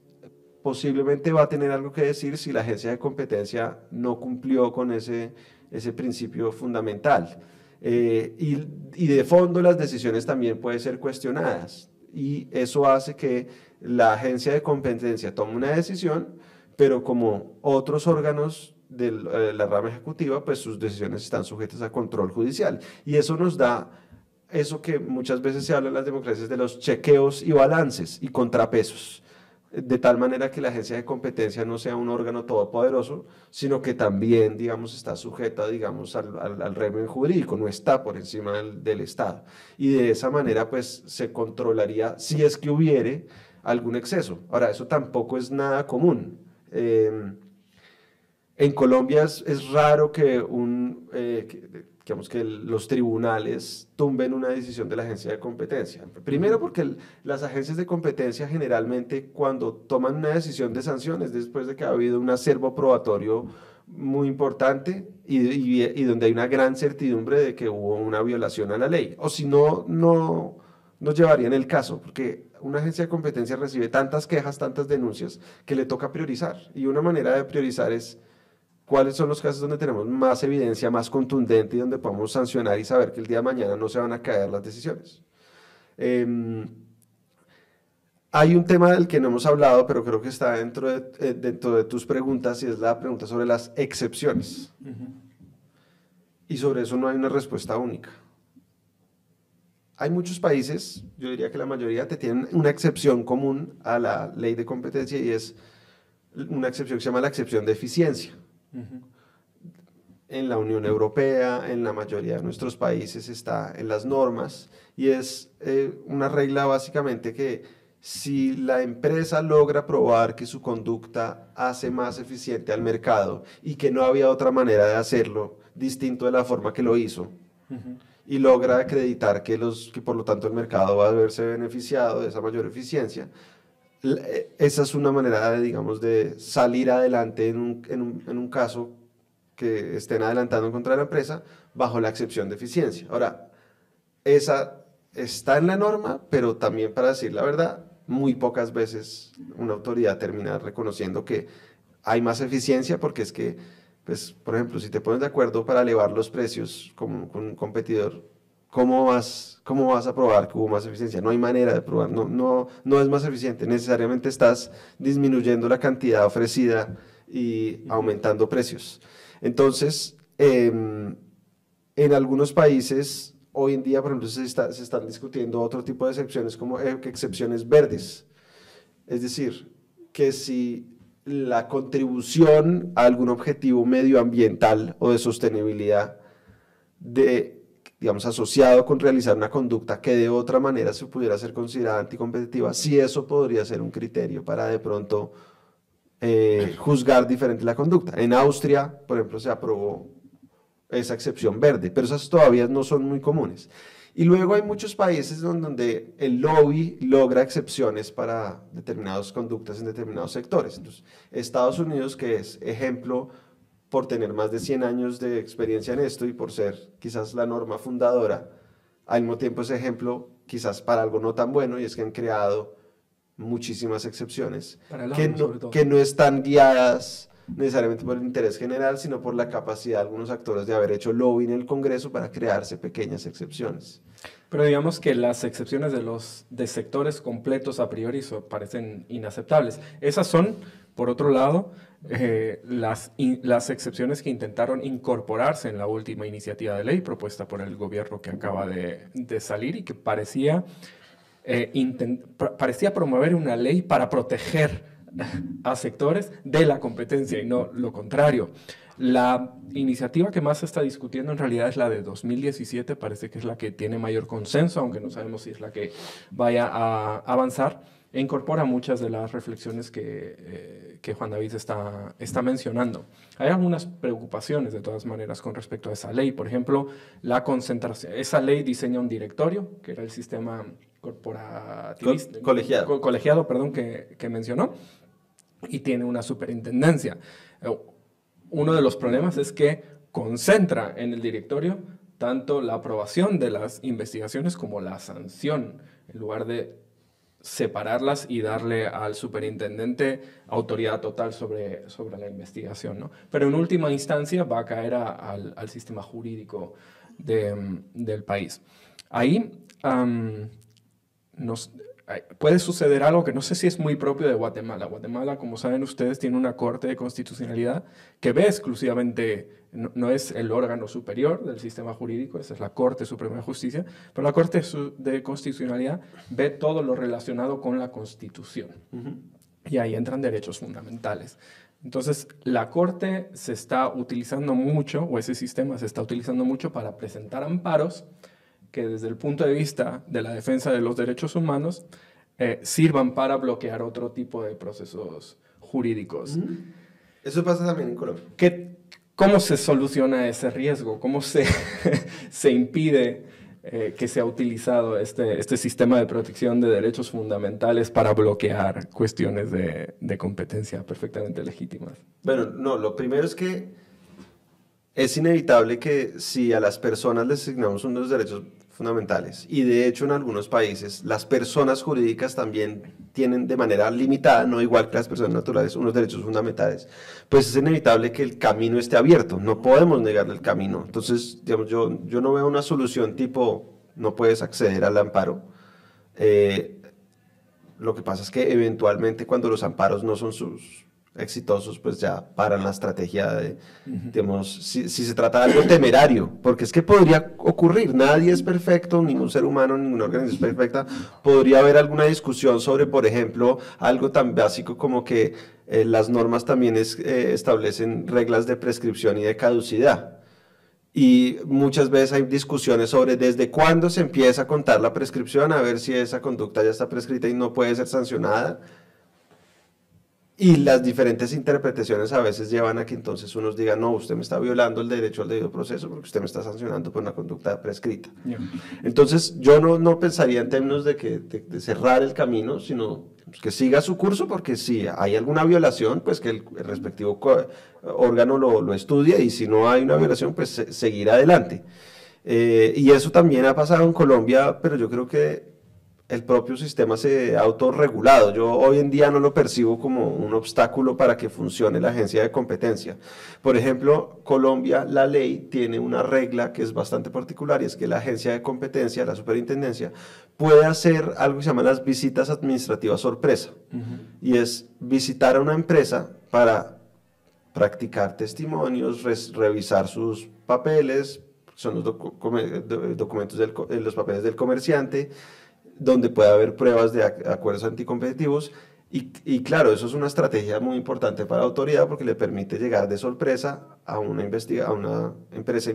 posiblemente va a tener algo que decir si la agencia de competencia no cumplió con ese, ese principio fundamental. Eh, y, y, de fondo las decisiones también pueden ser cuestionadas y eso hace que la agencia de competencia tome una decisión, pero como otros órganos de eh, la rama ejecutiva, pues sus decisiones están sujetas a control judicial. Y eso nos da eso que muchas veces se habla en las democracias de los chequeos y balances y contrapesos, de tal manera que la agencia de competencia no sea un órgano todopoderoso, sino que también, digamos, está sujeta, digamos, al, al, régimen jurídico, no está por encima del, del, Estado. Y de esa manera, pues, se controlaría si es que hubiere algún exceso. Ahora, eso tampoco es nada común. Eh, en Colombia es, raro que, un, eh, digamos que los tribunales tumben una decisión de la agencia de competencia. Primero porque las agencias de competencia generalmente cuando toman una decisión de sanciones después de que ha habido un acervo probatorio muy importante y, y, donde hay una gran certidumbre de que hubo una violación a la ley. O si no, no, no llevarían el caso, porque una agencia de competencia recibe tantas quejas, tantas denuncias, que le toca priorizar. Y una manera de priorizar es cuáles son los casos donde tenemos más evidencia, más contundente y donde podemos sancionar y saber que el día de mañana no se van a caer las decisiones. Em, hay un tema del que no hemos hablado, pero creo que está dentro de, eh, dentro de tus preguntas y es la pregunta sobre las excepciones. Y sobre eso no hay una respuesta única. Hay muchos países, yo diría que la mayoría, te tienen una excepción común a la ley de competencia y es una excepción que se llama la excepción de eficiencia. En la Unión Europea, en la mayoría de nuestros países está en las normas y es eh, una regla básicamente que si la empresa logra probar que su conducta hace más eficiente al mercado y que no había otra manera de hacerlo distinto de la forma que lo hizo, y logra acreditar que, los, que por lo tanto el mercado va a verse beneficiado de esa mayor eficiencia, esa es una manera, de, digamos, de salir adelante en un, en, un, en un, caso que estén adelantando contra la empresa bajo la excepción de eficiencia. Ahora, esa está en la norma, pero también para decir la verdad, muy pocas veces una autoridad termina reconociendo que hay más eficiencia porque es que, pues, por ejemplo, si te pones de acuerdo para elevar los precios como con un competidor, ¿cómo vas, ¿cómo vas a probar que hubo más eficiencia? No hay manera de probar, no, no, no es más eficiente, necesariamente estás disminuyendo la cantidad ofrecida y aumentando precios. Entonces, em, en algunos países, hoy en día, por ejemplo, se, se están discutiendo otro tipo de excepciones como eh, excepciones verdes. Es decir, que si la contribución a algún objetivo medioambiental o de sostenibilidad de digamos, asociado con realizar una conducta que de otra manera se pudiera ser considerada anticompetitiva, si eso podría ser un criterio para de pronto eh, juzgar diferente la conducta. En Austria, por ejemplo, se aprobó esa excepción verde, pero esas todavía no son muy comunes. Y luego hay muchos países donde el lobby logra excepciones para determinadas conductas en determinados sectores. Entonces, Estados Unidos, que es ejemplo por tener más de 100 años de experiencia en esto y por ser quizás la norma fundadora, al mismo tiempo ese ejemplo quizás para algo no tan bueno y es que han creado muchísimas excepciones que, no, que no están guiadas necesariamente por el interés general, sino por la capacidad de algunos actores de haber hecho lobby en el Congreso para crearse pequeñas excepciones.
Pero digamos que las excepciones de los de sectores completos a priori parecen inaceptables. Esas son, por otro lado, eh, las, excepciones que intentaron incorporarse en la última iniciativa de ley propuesta por el gobierno que acaba de, de salir y que parecía, eh, parecía promover una ley para proteger a sectores de la competencia y no lo contrario. La iniciativa que más se está discutiendo en realidad es la de 2017, parece que es la que tiene mayor consenso, aunque no sabemos si es la que vaya a avanzar, e incorpora muchas de las reflexiones que, eh, que Juan David está, está mencionando. Hay algunas preocupaciones, de todas maneras, con respecto a esa ley. Por ejemplo, la concentración. Esa ley diseña un directorio, que era el sistema corporativo
colegiado.
colegiado perdón, que, que mencionó, y tiene una superintendencia. Eh, uno de los problemas es que concentra en el directorio tanto la aprobación de las investigaciones como la sanción, en lugar de separarlas y darle al superintendente autoridad total sobre, sobre la investigación. ¿no? Pero en última instancia va a caer al, sistema jurídico de, del país. Ahí nos, puede suceder algo que no sé si es muy propio de Guatemala. Guatemala, como saben ustedes, tiene una corte de constitucionalidad que ve exclusivamente, no, es el órgano superior del sistema jurídico, esa es la Corte Suprema de Justicia, pero la Corte de Constitucionalidad ve todo lo relacionado con la Constitución. Y ahí entran derechos fundamentales. Entonces, la Corte se está utilizando mucho, o ese sistema se está utilizando mucho para presentar amparos que desde el punto de vista de la defensa de los derechos humanos eh, sirvan para bloquear otro tipo de procesos jurídicos.
Eso pasa también en Colombia.
¿Qué, ¿Cómo se soluciona ese riesgo? ¿Cómo se, se impide eh, que sea utilizado este, este sistema de protección de derechos fundamentales para bloquear cuestiones de, de competencia perfectamente legítimas?
Bueno, no, lo primero es que es inevitable que si a las personas les asignamos unos derechos fundamentales. Y de hecho en algunos países las personas jurídicas también tienen de manera limitada, no igual que las personas naturales, unos derechos fundamentales. Pues es inevitable que el camino esté abierto, no podemos negarle el camino. Entonces, digamos, yo, yo no veo una solución tipo no puedes acceder al amparo. Eh, lo que pasa es que eventualmente cuando los amparos no son sus exitosos, pues ya paran la estrategia de, digamos, si, se trata de algo temerario, porque es que podría ocurrir, nadie es perfecto, ningún ser humano, ninguna organización es perfecta, podría haber alguna discusión sobre, por ejemplo, algo tan básico como que eh, las normas también es, eh, establecen reglas de prescripción y de caducidad. Y muchas veces hay discusiones sobre desde cuándo se empieza a contar la prescripción, a ver si esa conducta ya está prescrita y no puede ser sancionada y las diferentes interpretaciones a veces llevan a que entonces unos digan, no, usted me está violando el derecho al debido proceso porque usted me está sancionando por una conducta prescrita. Entonces yo no, no pensaría en términos de, que, de, cerrar el camino, sino que siga su curso porque si hay alguna violación, pues que el, respectivo órgano lo, lo, estudie y si no hay una violación, pues seguir adelante. Eh, y eso también ha pasado en Colombia, pero yo creo que el propio sistema se ha autorregulado. Yo hoy en día no lo percibo como un obstáculo para que funcione la agencia de competencia. Por ejemplo, Colombia, la ley tiene una regla que es bastante particular y es que la agencia de competencia, la superintendencia, puede hacer algo que se llama las visitas administrativas sorpresa. Y es visitar a una empresa para practicar testimonios, revisar sus papeles, son los documentos de los papeles del comerciante, donde puede haber pruebas de acuerdos anticompetitivos. Y, claro, eso es una estrategia muy importante para la autoridad porque le permite llegar de sorpresa a una, empresa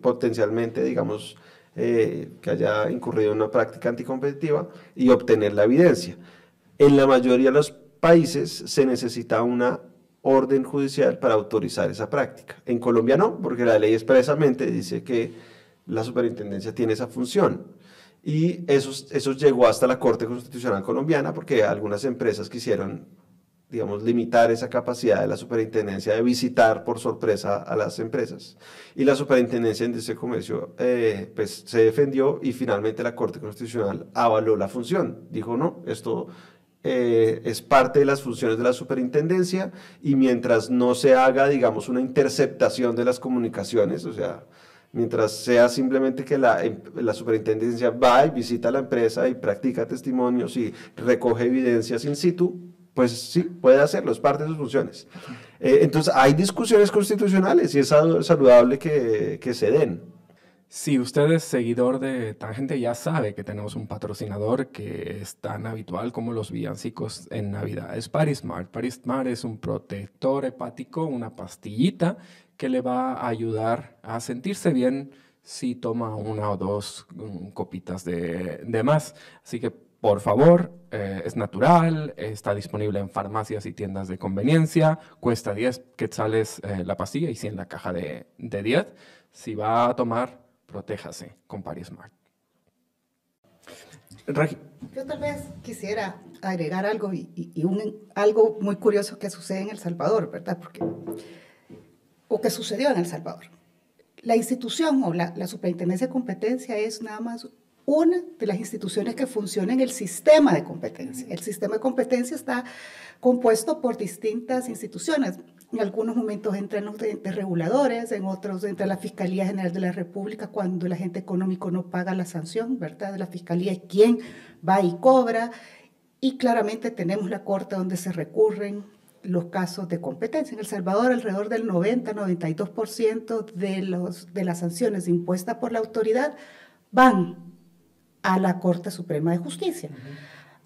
potencialmente, digamos, eh, que haya incurrido en una práctica anticompetitiva y obtener la evidencia. En la mayoría de los países se necesita una orden judicial para autorizar esa práctica. En Colombia no, porque la ley expresamente dice que la superintendencia tiene esa función. Y eso, eso llegó hasta la Corte Constitucional Colombiana porque algunas empresas quisieron, digamos, limitar esa capacidad de la superintendencia de visitar por sorpresa a las empresas. Y la superintendencia de ese comercio eh, pues, se defendió y finalmente la Corte Constitucional avaló la función. Dijo, no, esto eh, es parte de las funciones de la superintendencia y mientras no se haga, digamos, una interceptación de las comunicaciones, o sea, mientras sea simplemente que la, em, la, superintendencia va y visita la empresa y practica testimonios y recoge evidencias in situ, pues sí, puede hacerlo, es parte de sus funciones. Eh, entonces, hay discusiones constitucionales y es saludable que, que se den.
Si usted es seguidor de Tangente, ya sabe que tenemos un patrocinador que es tan habitual como los villancicos en Navidad. Es Parismart. Parismart es un protector hepático, una pastillita que le va a ayudar a sentirse bien si toma una o dos mm, copitas de, de más. Así que, por favor, eh, es natural, está disponible en farmacias y tiendas de conveniencia, cuesta 10 quetzales eh, la pastilla y 100 la caja de, de 10. Si va a tomar protéjase con Parismart.
Yo tal vez quisiera agregar algo y, un, algo muy curioso que sucede en El Salvador, ¿verdad? Porque, o que sucedió en El Salvador. La institución o la, superintendencia de competencia es nada más una de las instituciones que funciona en el sistema de competencia. El sistema de competencia está compuesto por distintas instituciones. En algunos momentos entran los reguladores, en otros entra la Fiscalía General de la República cuando el agente económico no paga la sanción, ¿verdad? La Fiscalía es quien va y cobra. Y claramente tenemos la Corte donde se recurren los casos de competencia. En El Salvador, alrededor del 90-92% de, los, de las sanciones impuestas por la autoridad van a la Corte Suprema de Justicia.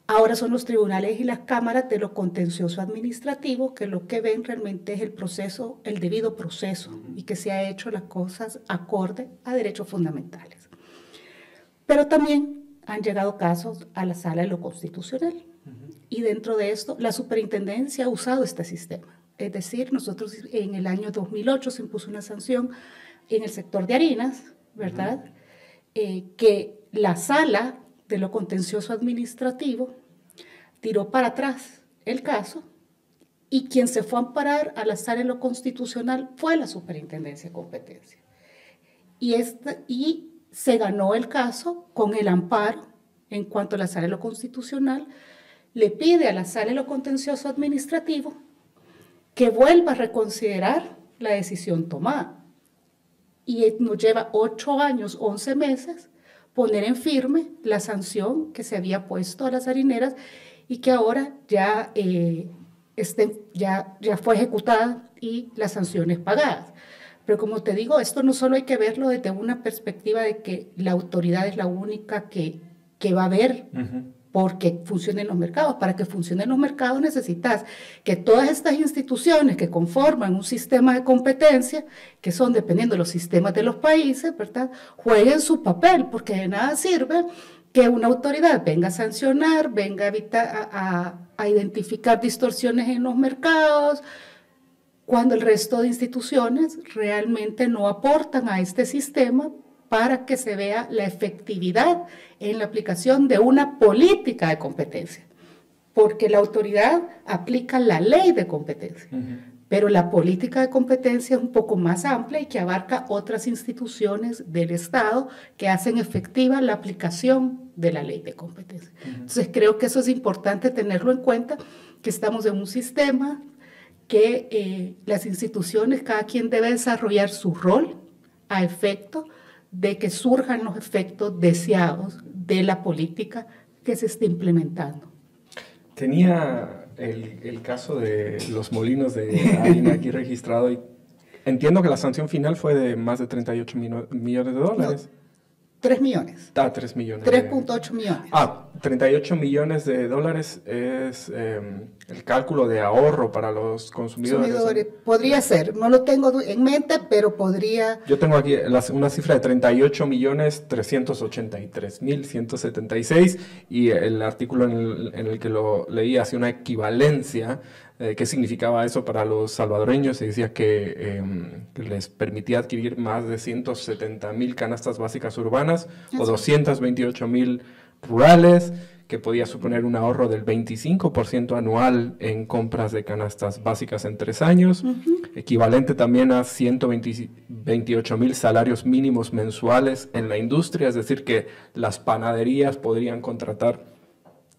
Ahora son los tribunales y las cámaras de lo contencioso administrativo que lo que ven realmente es el proceso, el debido proceso y que se ha hecho las cosas acorde a derechos fundamentales. Pero también han llegado casos a la sala de lo constitucional y dentro de esto la superintendencia ha usado este sistema. Es decir, nosotros en el año 2008 se impuso una sanción en el sector de harinas, ¿verdad? Eh, que la sala de lo contencioso administrativo tiró para atrás el caso y quien se fue a amparar a la sala de lo constitucional fue la superintendencia de competencia. Y, este, y se ganó el caso con el amparo en cuanto a la sala de lo constitucional le pide a la sala lo contencioso administrativo que vuelva a reconsiderar la decisión tomada. Y nos lleva ocho años, once meses poner en firme la sanción que se había puesto a las harineras y que ahora ya, eh, ya, ya fue ejecutada y las sanciones pagadas. Pero como te digo, esto no solo hay que verlo desde una perspectiva de que la autoridad es la única que, que va a ver porque funcionen los mercados. Para que funcionen los mercados necesitas que todas estas instituciones que conforman un sistema de competencia, que son dependiendo de los sistemas de los países, ¿verdad? jueguen su papel, porque de nada sirve que una autoridad venga a sancionar, venga a, evitar, a, a identificar distorsiones en los mercados, cuando el resto de instituciones realmente no aportan a este sistema para que se vea la efectividad en la aplicación de una política de competencia, porque la autoridad aplica la ley de competencia, pero la política de competencia es un poco más amplia y que abarca otras instituciones del Estado que hacen efectiva la aplicación de la ley de competencia. Entonces creo que eso es importante tenerlo en cuenta, que estamos en un sistema que eh, las instituciones, cada quien debe desarrollar su rol a efecto de que surjan los efectos deseados de la política que se está implementando.
Tenía el, el caso de los molinos de harina aquí registrado y entiendo que la sanción final fue de más de 38 millones de dólares.
3 millones.
Ah, 3 millones.
3.8 millones.
Ah, 38 millones de dólares es em, el cálculo de ahorro para los consumidores. consumidores.
Podría ser, no lo tengo en mente, pero podría...
Yo tengo aquí una cifra de 38 millones 383 mil 176 y el artículo en el, en el que lo leí hace una equivalencia eh, qué significaba eso para los salvadoreños. Se decía que, em, les permitía adquirir más de 170 mil canastas básicas urbanas o 228 mil rurales, que podía suponer un ahorro del 25% anual en compras de canastas básicas en tres años, equivalente también a 128 mil salarios mínimos mensuales en la industria, es decir, que las panaderías podrían contratar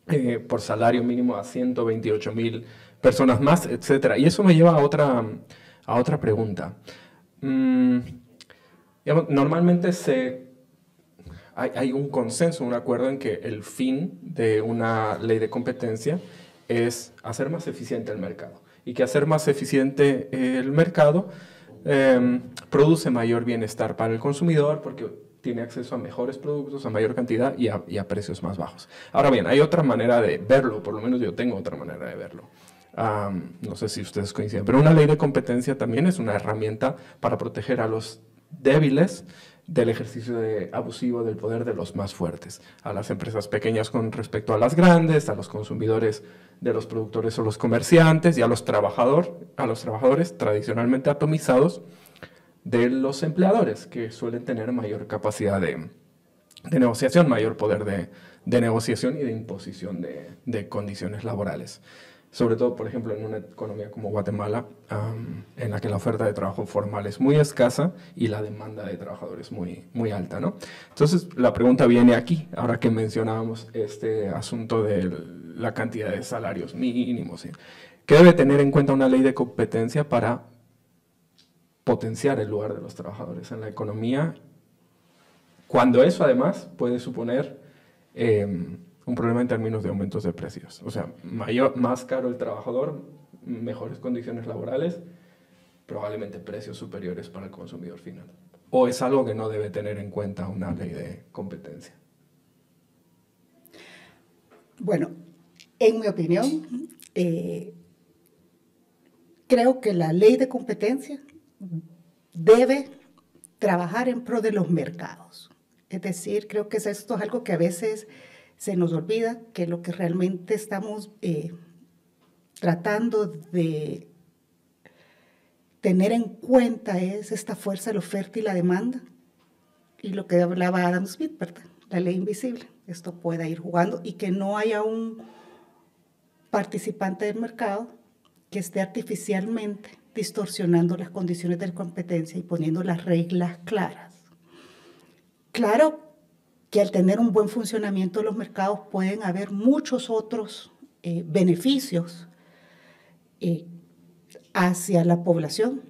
eh, por salario mínimo a 128 mil personas más, etc. Y eso me lleva a otra, a otra pregunta. Mm, normalmente se, hay, hay, un consenso, un acuerdo en que el fin de una ley de competencia es hacer más eficiente el mercado. Y que hacer más eficiente el mercado em, produce mayor bienestar para el consumidor porque tiene acceso a mejores productos, a mayor cantidad y a precios más bajos. Ahora bien, hay otra manera de verlo, por lo menos yo tengo otra manera de verlo no sé si ustedes coinciden, pero una ley de competencia también es una herramienta para proteger a los débiles del ejercicio abusivo del poder de los más fuertes, a las empresas pequeñas con respecto a las grandes, a los consumidores de los productores o los comerciantes y a los, trabajador, a los trabajadores tradicionalmente atomizados de los empleadores, que suelen tener mayor capacidad de, negociación, mayor poder de, negociación y de imposición de condiciones laborales sobre todo, por ejemplo, en una economía como Guatemala, en la que la oferta de trabajo formal es muy escasa y la demanda de trabajadores muy, muy alta. ¿no? Entonces, la pregunta viene aquí, ahora que mencionábamos este asunto de la cantidad de salarios mínimos. ¿Qué debe tener en cuenta una ley de competencia para potenciar el lugar de los trabajadores en la economía? Cuando eso, además, puede suponer... Em, un problema en términos de aumentos de precios. O sea, mayor, más caro el trabajador, mejores condiciones laborales, probablemente precios superiores para el consumidor final. ¿O es algo que no debe tener en cuenta una ley de competencia?
Bueno, en mi opinión, eh, creo que la ley de competencia debe trabajar en pro de los mercados. Es decir, creo que esto es algo que a veces se nos olvida que lo que realmente estamos eh, tratando de tener en cuenta es esta fuerza de la oferta y la demanda. Y lo que hablaba Adam Smith, ¿verdad? La ley invisible. Esto pueda ir jugando y que no haya un participante del mercado que esté artificialmente distorsionando las condiciones de competencia y poniendo las reglas claras. Claro que al tener un buen funcionamiento de los mercados pueden haber muchos otros eh, beneficios eh, hacia la población,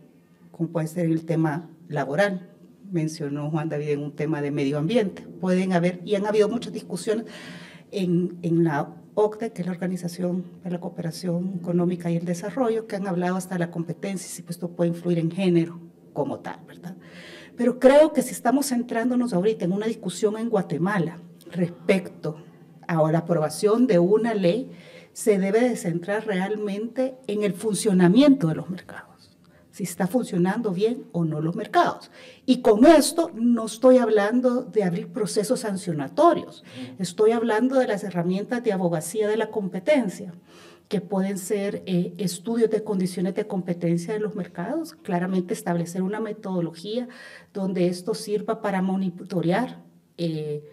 como puede ser el tema laboral. Mencionó Juan David en un tema de medio ambiente. Pueden haber, y han habido muchas discusiones en, en la OCDE, que es la Organización de la Cooperación Económica y el Desarrollo, que han hablado hasta de la competencia y si esto puede influir en género como tal, ¿verdad? Pero creo que si estamos centrándonos ahorita en una discusión en Guatemala respecto a la aprobación de una ley, se debe de centrar realmente en el funcionamiento de los mercados, si está funcionando bien o no los mercados. Y con esto no estoy hablando de abrir procesos sancionatorios, estoy hablando de las herramientas de abogacía de la competencia que pueden ser eh, estudios de condiciones de competencia de los mercados, claramente establecer una metodología donde esto sirva para monitorear eh,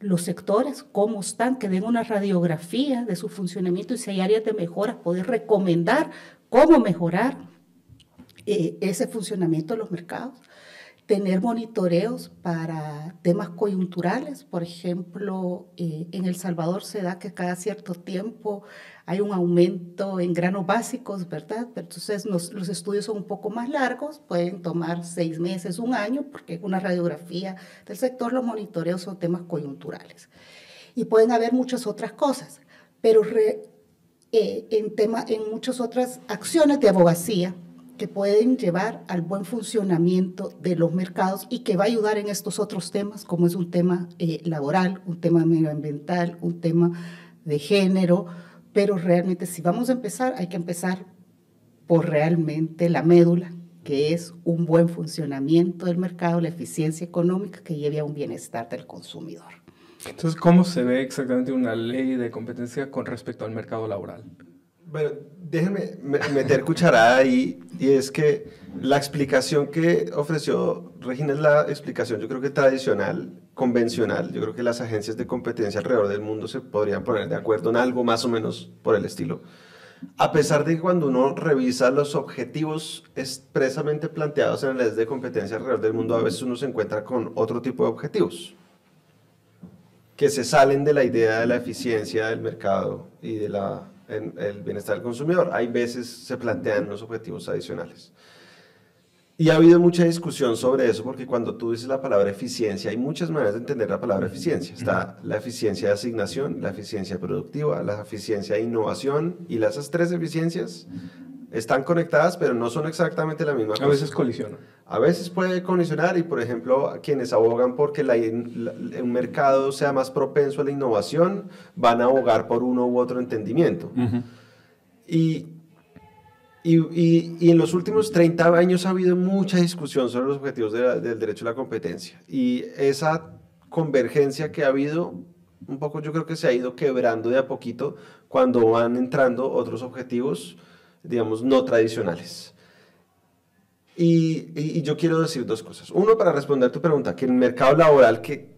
los sectores, cómo están, que den una radiografía de su funcionamiento y si hay áreas de mejora, poder recomendar cómo mejorar eh, ese funcionamiento de los mercados tener monitoreos para temas coyunturales. Por ejemplo, en El Salvador se da que cada cierto tiempo hay un aumento en granos básicos, ¿verdad? Entonces los, estudios son un poco más largos, pueden tomar seis meses, un año, porque una radiografía del sector, los monitoreos son temas coyunturales. Y pueden haber muchas otras cosas, pero eh, en, tema, en muchas otras acciones de abogacía que pueden llevar al buen funcionamiento de los mercados y que va a ayudar en estos otros temas, como es un tema eh, laboral, un tema medioambiental, un tema de género, pero realmente si vamos a empezar, hay que empezar por realmente la médula, que es un buen funcionamiento del mercado, la eficiencia económica que lleve a un bienestar del consumidor.
Entonces, ¿cómo se ve exactamente una ley de competencia con respecto al mercado laboral?
Bueno, déjenme meter cucharada ahí, y es que la explicación que ofreció Regina es la explicación, yo creo que tradicional, convencional. Yo creo que las agencias de competencia alrededor del mundo se podrían poner de acuerdo en algo más o menos por el estilo. A pesar de que cuando uno revisa los objetivos expresamente planteados en las leyes de competencia alrededor del mundo, a veces uno se encuentra con otro tipo de objetivos. que se salen de la idea de la eficiencia del mercado y del el bienestar del consumidor. Hay veces se plantean unos objetivos adicionales. Y ha habido mucha discusión sobre eso porque cuando tú dices la palabra eficiencia, hay muchas maneras de entender la palabra eficiencia. Está la eficiencia de asignación, la eficiencia productiva, la eficiencia de innovación y las tres eficiencias están conectadas, pero no son exactamente la misma cosa.
A veces colisionan.
A veces puede colisionar y, por ejemplo, quienes abogan porque la, un mercado sea más propenso a la innovación van a abogar por uno u otro entendimiento. y, y, y, en los últimos 30 años ha habido mucha discusión sobre los objetivos del derecho a la competencia. Y esa convergencia que ha habido, un poco yo creo que se ha ido quebrando de a poquito cuando van entrando otros objetivos digamos, no tradicionales. Y, yo quiero decir dos cosas. Uno, para responder tu pregunta, que el mercado laboral, ¿qué,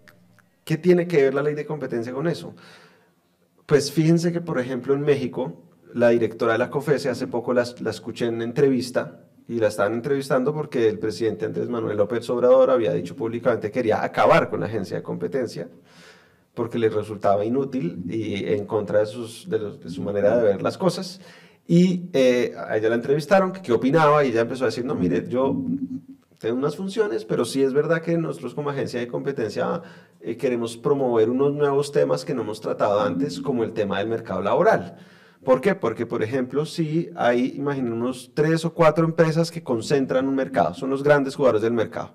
¿qué tiene que ver la ley de competencia con eso? Pues fíjense que, por ejemplo, en México, la directora de la COFESE hace poco la, la escuché en entrevista y la estaban entrevistando porque el presidente Andrés Manuel López Obrador había dicho públicamente que quería acabar con la agencia de competencia porque le resultaba inútil y en contra de, sus, de su manera de ver las cosas. Y eh, a ella la entrevistaron, que qué opinaba, y ella empezó a decir, no, mire, yo tengo unas funciones, pero sí es verdad que nosotros como agencia de competencia eh, queremos promover unos nuevos temas que no hemos tratado antes, como el tema del mercado laboral. ¿Por qué? Porque, por ejemplo, si hay, imaginen, unos tres o cuatro empresas que concentran un mercado, son los grandes jugadores del mercado.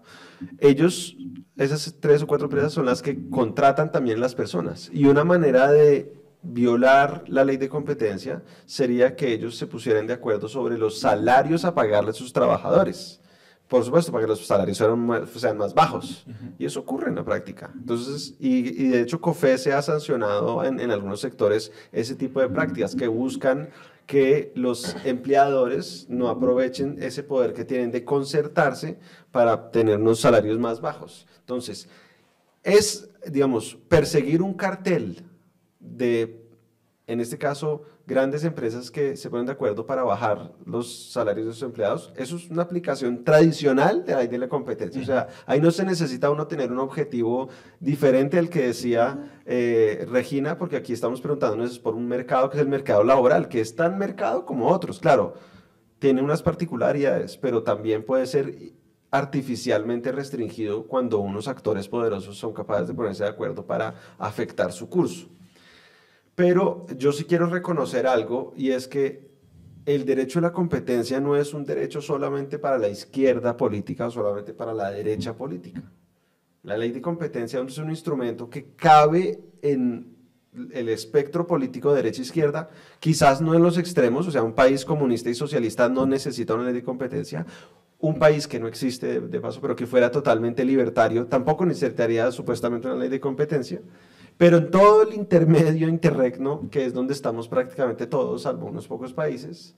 Ellos, esas tres o cuatro empresas son las que contratan también las personas. Y una manera de violar la ley de competencia sería que ellos se pusieran de acuerdo sobre los salarios a pagarle a sus trabajadores. Por supuesto, para que los salarios sean más, bajos. Y eso ocurre en la práctica. Entonces, y, de hecho, COFE se ha sancionado en, en, algunos sectores ese tipo de prácticas que buscan que los empleadores no aprovechen ese poder que tienen de concertarse para tener unos salarios más bajos. Entonces, es, digamos, perseguir un cartel de, en este caso, grandes empresas que se ponen de acuerdo para bajar los salarios de sus empleados. Eso es una aplicación tradicional de la de la competencia. O sea, ahí no se necesita uno tener un objetivo diferente al que decía eh, Regina, porque aquí estamos preguntándonos por un mercado que es el mercado laboral, que es tan mercado como otros. Claro, tiene unas particularidades, pero también puede ser artificialmente restringido cuando unos actores poderosos son capaces de ponerse de acuerdo para afectar su curso. Pero yo sí quiero reconocer algo y es que el derecho a la competencia no es un derecho solamente para la izquierda política o solamente para la derecha política. La ley de competencia es un instrumento que cabe en el espectro político de derecha-izquierda, e quizás no en los extremos, o sea, un país comunista y socialista no necesita una ley de competencia, un país que no existe de paso, pero que fuera totalmente libertario, tampoco necesitaría supuestamente una ley de competencia. Pero en todo el intermedio interregno, que es donde estamos prácticamente todos, salvo unos pocos países,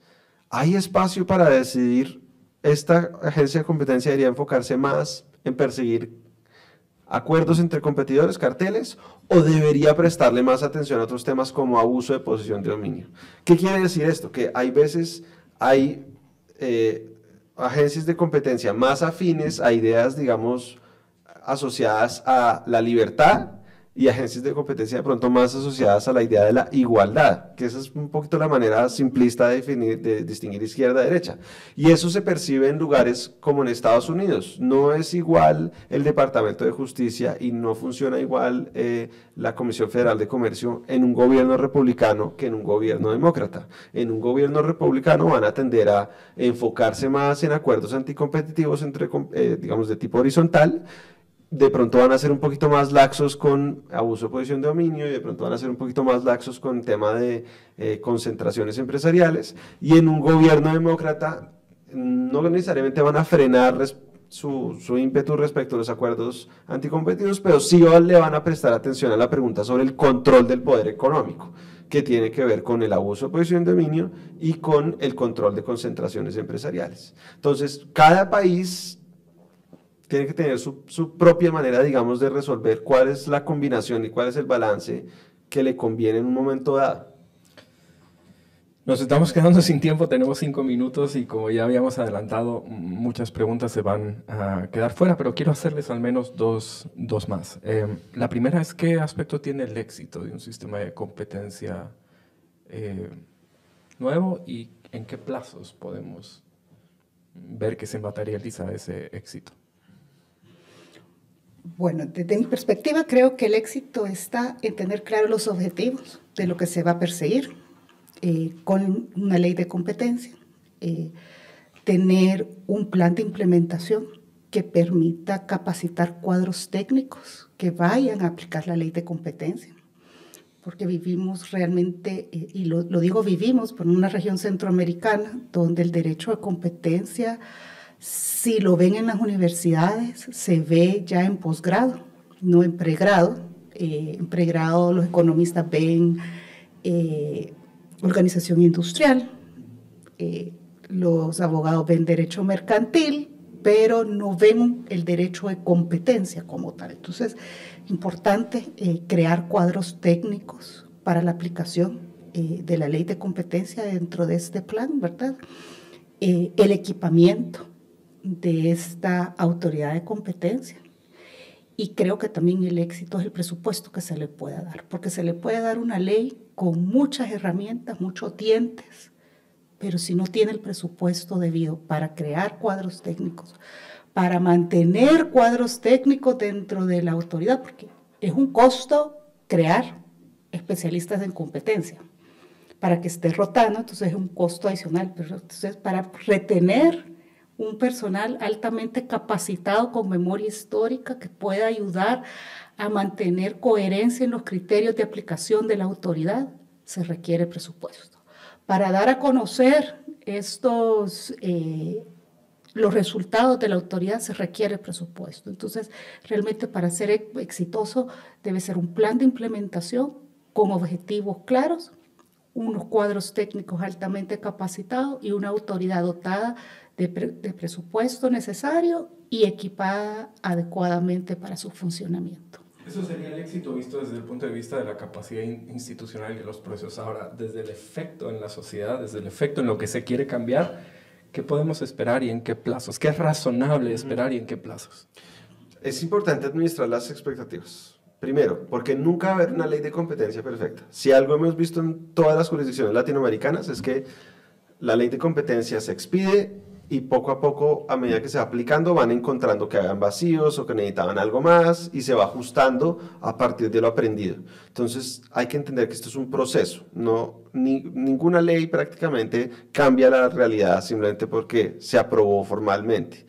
hay espacio para decidir, esta agencia de competencia debería enfocarse más en perseguir acuerdos entre competidores, carteles, o debería prestarle más atención a otros temas como abuso de posición de dominio. ¿Qué quiere decir esto? Que hay veces hay eh, agencias de competencia más afines a ideas, digamos, asociadas a la libertad y agencias de competencia de pronto más asociadas a la idea de la igualdad, que esa es un poquito la manera simplista de, definir, de distinguir izquierda-derecha. Y eso se percibe en lugares como en Estados Unidos. No es igual el Departamento de Justicia y no funciona igual eh, la Comisión Federal de Comercio en un gobierno republicano que en un gobierno demócrata. En un gobierno republicano van a tender a enfocarse más en acuerdos anticompetitivos entre, eh, digamos, de tipo horizontal, de pronto van a ser un poquito más laxos con abuso de posición de dominio y de pronto van a ser un poquito más laxos con tema de eh, concentraciones empresariales. Y en un gobierno demócrata no necesariamente van a frenar su, su, ímpetu respecto a los acuerdos anticompetitivos, pero sí le van a prestar atención a la pregunta sobre el control del poder económico, que tiene que ver con el abuso de posición de dominio y con el control de concentraciones empresariales. Entonces, cada país tiene que tener su, propia manera, digamos, de resolver cuál es la combinación y cuál es el balance que le conviene en un momento dado.
Nos estamos quedando sin tiempo, tenemos cinco minutos y como ya habíamos adelantado, muchas preguntas se van a quedar fuera, pero quiero hacerles al menos dos, más. Eh, la primera es qué aspecto tiene el éxito de un sistema de competencia eh, nuevo y en qué plazos podemos ver que se materializa ese éxito.
Bueno, desde mi perspectiva creo que el éxito está en tener claros los objetivos de lo que se va a perseguir eh, con una ley de competencia, eh, tener un plan de implementación que permita capacitar cuadros técnicos que vayan a aplicar la ley de competencia. Porque vivimos realmente, eh, y lo, digo vivimos, por una región centroamericana donde el derecho de competencia, si lo ven en las universidades, se ve ya en posgrado, no en pregrado. en pregrado los economistas ven organización industrial, eh, los abogados ven derecho mercantil, pero no ven el derecho de competencia como tal. Entonces, importante eh, crear cuadros técnicos para la aplicación eh, de la ley de competencia dentro de este plan, ¿verdad? el equipamiento de esta autoridad de competencia. Y creo que también el éxito es el presupuesto que se le pueda dar, porque se le puede dar una ley con muchas herramientas, muchos dientes, pero si no tiene el presupuesto debido para crear cuadros técnicos, para mantener cuadros técnicos dentro de la autoridad, porque es un costo crear especialistas en competencia para que esté rotando, entonces es un costo adicional, pero entonces para retener un personal altamente capacitado con memoria histórica que pueda ayudar a mantener coherencia en los criterios de aplicación de la autoridad, se requiere presupuesto. Para dar a conocer estos, eh, los resultados de la autoridad se requiere presupuesto. Entonces, realmente para ser exitoso debe ser un plan de implementación con objetivos claros, unos cuadros técnicos altamente capacitados y una autoridad dotada de, de presupuesto necesario y equipada adecuadamente para su funcionamiento.
Eso sería el éxito visto desde el punto de vista de la capacidad institucional y de los procesos. Ahora, desde el efecto en la sociedad, desde el efecto en lo que se quiere cambiar, ¿qué podemos esperar y en qué plazos? ¿Qué es razonable esperar y en qué plazos?
Es importante administrar las expectativas. Primero, porque nunca va a haber una ley de competencia perfecta. Si algo hemos visto en todas las jurisdicciones latinoamericanas es que la ley de competencia se expide y poco a poco, a medida que se va aplicando, van encontrando que hagan vacíos o que necesitaban algo más y se va ajustando a partir de lo aprendido. Entonces hay que entender que esto es un proceso, no, ni, ninguna ley prácticamente cambia la realidad simplemente porque se aprobó formalmente.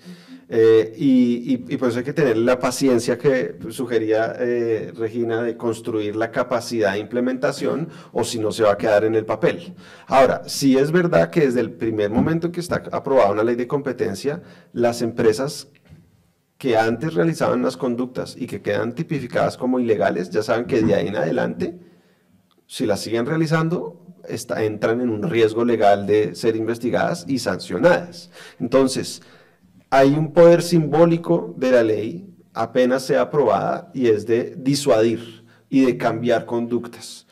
Eh, y, por eso hay que tener la paciencia que sugería eh, Regina de construir la capacidad de implementación o si no se va a quedar en el papel. Ahora, sí es verdad que desde el primer momento en que está aprobada una ley de competencia, las empresas que antes realizaban las conductas y que quedan tipificadas como ilegales, ya saben que de ahí en adelante, si las siguen realizando, entran en un riesgo legal de ser investigadas y sancionadas. Entonces, hay un poder simbólico de la ley apenas sea aprobada y es de disuadir y de cambiar conductas.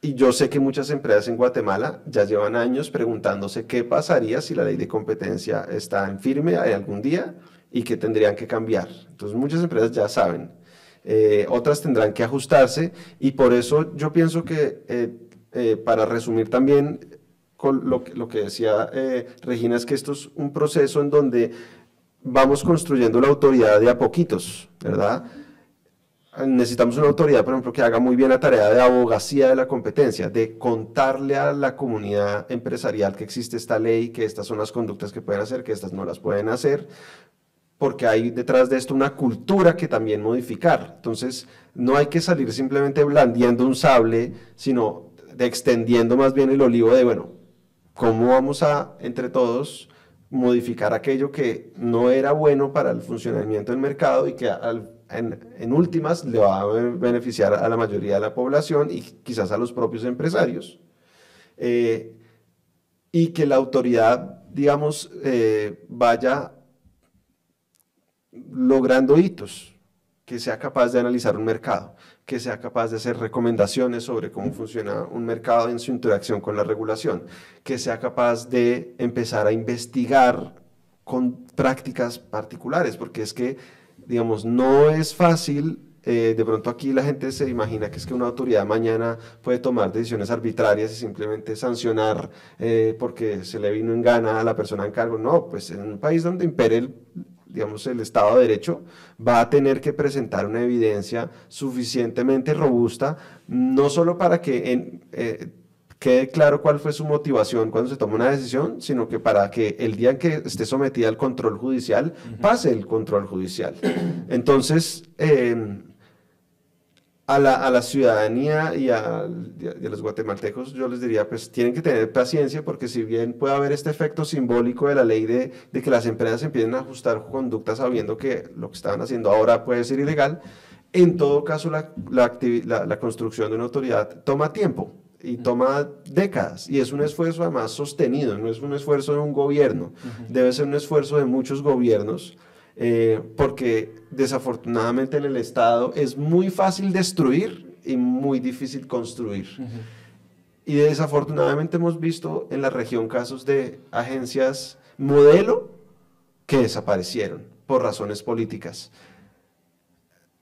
Y yo sé que muchas empresas en Guatemala ya llevan años preguntándose qué pasaría si la ley de competencia está en firme algún día y que tendrían que cambiar. Entonces muchas empresas ya saben, eh, otras tendrán que ajustarse y por eso yo pienso que, eh, eh, para resumir también con lo, lo que decía Regina, es que esto es un proceso en donde vamos construyendo la autoridad de a poquitos, ¿verdad? Necesitamos una autoridad, por ejemplo, que haga muy bien la tarea de abogacía de la competencia, de contarle a la comunidad empresarial que existe esta ley, que estas son las conductas que pueden hacer, que estas no las pueden hacer, porque hay detrás de esto una cultura que también modificar. Entonces, no hay que salir simplemente blandiendo un sable, sino extendiendo más bien el olivo de, bueno, ¿cómo vamos a, entre todos, modificar aquello que no era bueno para el funcionamiento del mercado y que en, últimas le va a beneficiar a la mayoría de la población y quizás a los propios empresarios. Eh, y que la autoridad, digamos, eh, vaya logrando hitos, que sea capaz de analizar un mercado, que sea capaz de hacer recomendaciones sobre cómo funciona un mercado en su interacción con la regulación, que sea capaz de empezar a investigar con prácticas particulares, porque es que, digamos, no es fácil eh, de pronto aquí la gente se imagina que es que una autoridad mañana puede tomar decisiones arbitrarias y simplemente sancionar eh, porque se le vino en gana a la persona en cargo. No, pues en un país donde impere el, digamos, el Estado de Derecho, va a tener que presentar una evidencia suficientemente robusta, no solo para que en, eh, quede claro cuál fue su motivación cuando se toma una decisión, sino que para que el día en que esté sometida al control judicial, pase el control judicial. Entonces, eh, a la, a la, ciudadanía y a, los guatemaltecos, yo les diría, pues tienen que tener paciencia porque si bien puede haber este efecto simbólico de la ley de, de que las empresas empiecen a ajustar conductas sabiendo que lo que estaban haciendo ahora puede ser ilegal, en todo caso la, la, la construcción de una autoridad toma tiempo y toma décadas y es un esfuerzo además sostenido, no es un esfuerzo de un gobierno, debe ser un esfuerzo de muchos gobiernos eh, porque desafortunadamente en el Estado es muy fácil destruir y muy difícil construir. Y desafortunadamente hemos visto en la región casos de agencias modelo que desaparecieron por razones políticas.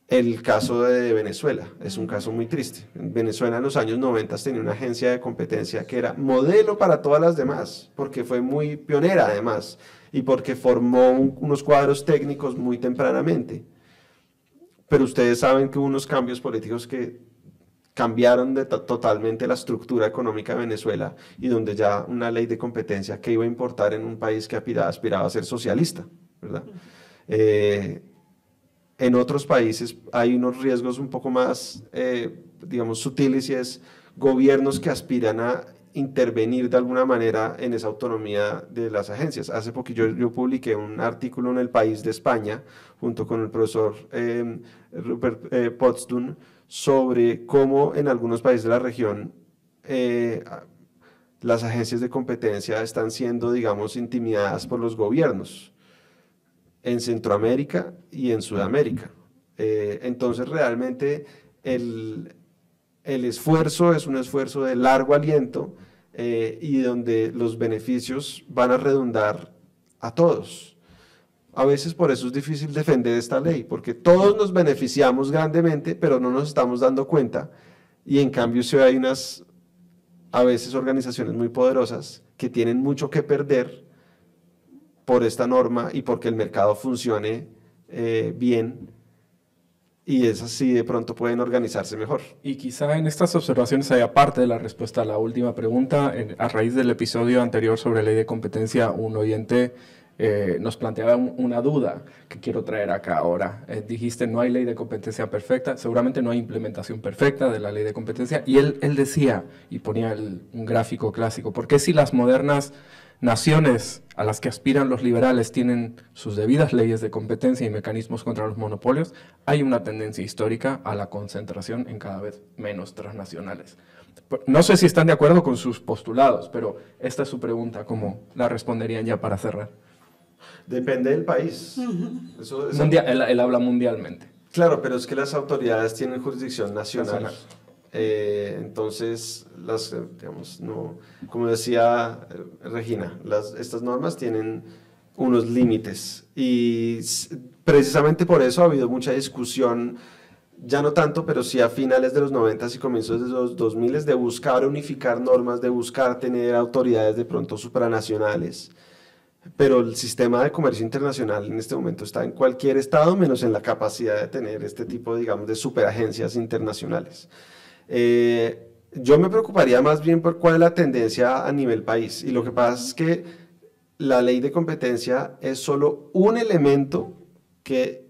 El caso de Venezuela es un caso muy triste. Venezuela en los años 90 tenía una agencia de competencia que era modelo para todas las demás, porque fue muy pionera además y porque formó unos cuadros técnicos muy tempranamente. Pero ustedes saben que hubo unos cambios políticos que cambiaron totalmente la estructura económica de Venezuela y donde ya una ley de competencia que iba a importar en un país que aspiraba, a ser socialista, ¿verdad? Eh, en otros países hay unos riesgos un poco más, eh, digamos, sutiles y es gobiernos que aspiran a intervenir de alguna manera en esa autonomía de las agencias. Hace poco yo, yo publiqué un artículo en El País de España, junto con el profesor em, Rupert eh, Potstun, sobre cómo en algunos países de la región eh, las agencias de competencia están siendo, digamos, intimidadas por los gobiernos en Centroamérica y en Sudamérica. Eh, entonces, realmente el, el esfuerzo es un esfuerzo de largo aliento eh, y donde los beneficios van a redundar a todos. A veces por eso es difícil defender esta ley, porque todos nos beneficiamos grandemente, pero no nos estamos dando cuenta. Y en cambio si hay unas, a veces organizaciones muy poderosas que tienen mucho que perder por esta norma y porque el mercado funcione eh, bien y es así de pronto pueden organizarse mejor.
Y quizá en estas observaciones haya parte de la respuesta a la última pregunta. a raíz del episodio anterior sobre ley de competencia, un oyente eh, nos planteaba una duda que quiero traer acá ahora. Eh, dijiste, no hay ley de competencia perfecta, seguramente no hay implementación perfecta de la ley de competencia. Y él, él decía, y ponía un gráfico clásico, ¿por qué si las modernas naciones a las que aspiran los liberales tienen sus debidas leyes de competencia y mecanismos contra los monopolios, hay una tendencia histórica a la concentración en cada vez menos transnacionales. No sé si están de acuerdo con sus postulados, pero esta es su pregunta, ¿cómo la responderían ya para cerrar?
Depende del país.
él, habla mundialmente.
Claro, pero es que las autoridades tienen jurisdicción nacional. Eh, entonces, las, eh, digamos, no, como decía eh, Regina, las, estas normas tienen unos límites y precisamente por eso ha habido mucha discusión, ya no tanto, pero sí a finales de los 90 y comienzos de los 2000 de buscar unificar normas, de buscar tener autoridades de pronto supranacionales. Pero el sistema de comercio internacional en este momento está en cualquier estado, menos en la capacidad de tener este tipo, digamos, de superagencias internacionales. Eh, yo me preocuparía más bien por cuál es la tendencia a nivel país. Y lo que pasa es que la ley de competencia es solo un elemento que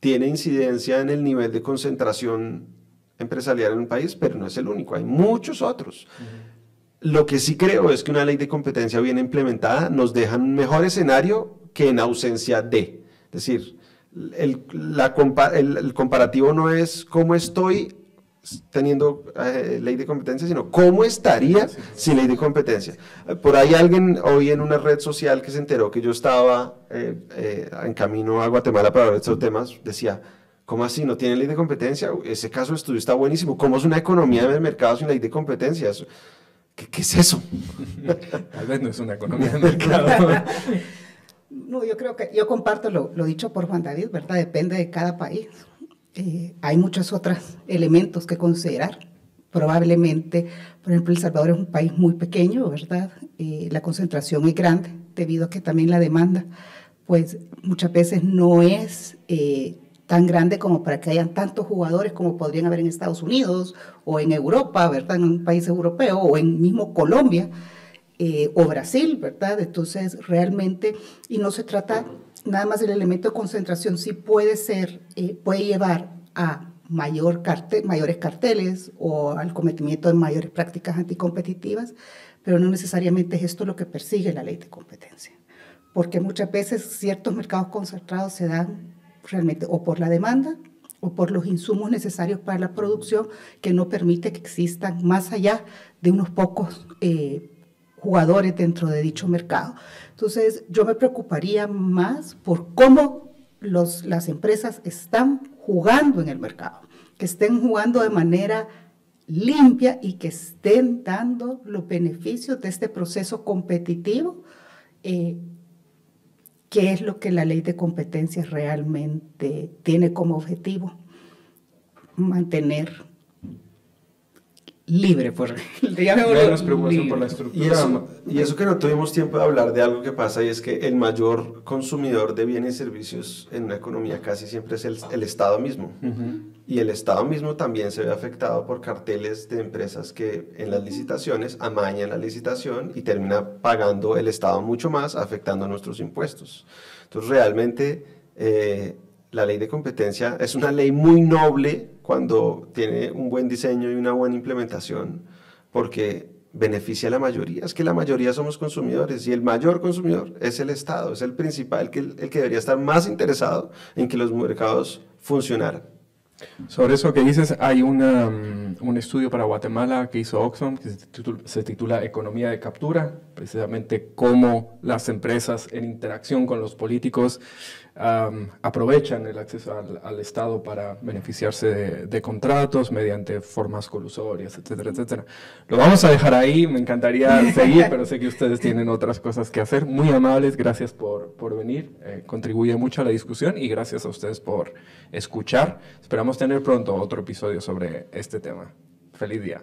tiene incidencia en el nivel de concentración empresarial en un país, pero no es el único, hay muchos otros. Lo que sí creo es que una ley de competencia bien implementada nos deja un mejor escenario que en ausencia de. Es decir, el, el comparativo no es cómo estoy teniendo eh, ley de competencia, sino cómo estaría sin ley de competencia. Por ahí alguien hoy en una red social que se enteró que yo estaba eh, eh, en camino a Guatemala para hablar de estos temas, decía, ¿Cómo así? ¿No tiene ley de competencia? Ese caso de estudio está buenísimo. ¿Cómo es una economía de mercado sin ley de competencia? ¿Qué, qué es eso?
Tal vez no es una economía de mercado.
no, yo creo que yo comparto lo, lo, dicho por Juan David, ¿verdad? Depende de cada país. Eh, hay muchos otros elementos que considerar. Probablemente, por ejemplo, El Salvador es un país muy pequeño, ¿verdad? Eh, la concentración es grande debido a que también la demanda, pues muchas veces no es eh, tan grande como para que hayan tantos jugadores como podrían haber en Estados Unidos o en Europa, ¿verdad? En un país europeo o en mismo Colombia eh, o Brasil, ¿verdad? Entonces, realmente, y no se trata nada más del elemento de concentración, sí puede ser, eh, puede llevar a mayor cartel, mayores carteles o al cometimiento de mayores prácticas anticompetitivas, pero no necesariamente es esto lo que persigue la ley de competencia, porque muchas veces ciertos mercados concentrados se dan realmente o por la demanda o por los insumos necesarios para la producción que no permite que existan más allá de unos pocos eh, jugadores dentro de dicho mercado. Entonces, yo me preocuparía más por cómo los, las empresas están jugando en el mercado, que estén jugando de manera limpia y que estén dando los beneficios de este proceso competitivo eh, qué es lo que la ley de competencias realmente tiene como objetivo. Mantener libre, por,
Menos preocupación por la estructura.
Y eso, y eso, que no tuvimos tiempo de hablar de algo que pasa y es que el mayor consumidor de bienes y servicios en una economía casi siempre es el, el Estado mismo. Y el Estado mismo también se ve afectado por carteles de empresas que en las licitaciones amañan la licitación y termina pagando el Estado mucho más, afectando nuestros impuestos. Entonces, realmente, eh, la ley de competencia es una ley muy noble cuando tiene un buen diseño y una buena implementación, porque beneficia a la mayoría. Es que la mayoría somos consumidores y el mayor consumidor es el Estado, es el principal, el que debería estar más interesado en que los mercados funcionaran.
Sobre eso que dices, hay una, mm, un estudio para Guatemala que hizo Oxfam que se titula, Economía de Captura, precisamente cómo las empresas en interacción con los políticos aprovechan el acceso al, Estado para beneficiarse de, contratos mediante formas colusorias, etcétera, etcétera. Lo vamos a dejar ahí, me encantaría seguir, pero sé que ustedes tienen otras cosas que hacer. Muy amables, gracias por, por venir, eh, contribuye mucho a la discusión y gracias a ustedes por escuchar. Esperamos tener pronto otro episodio sobre este tema. Feliz día.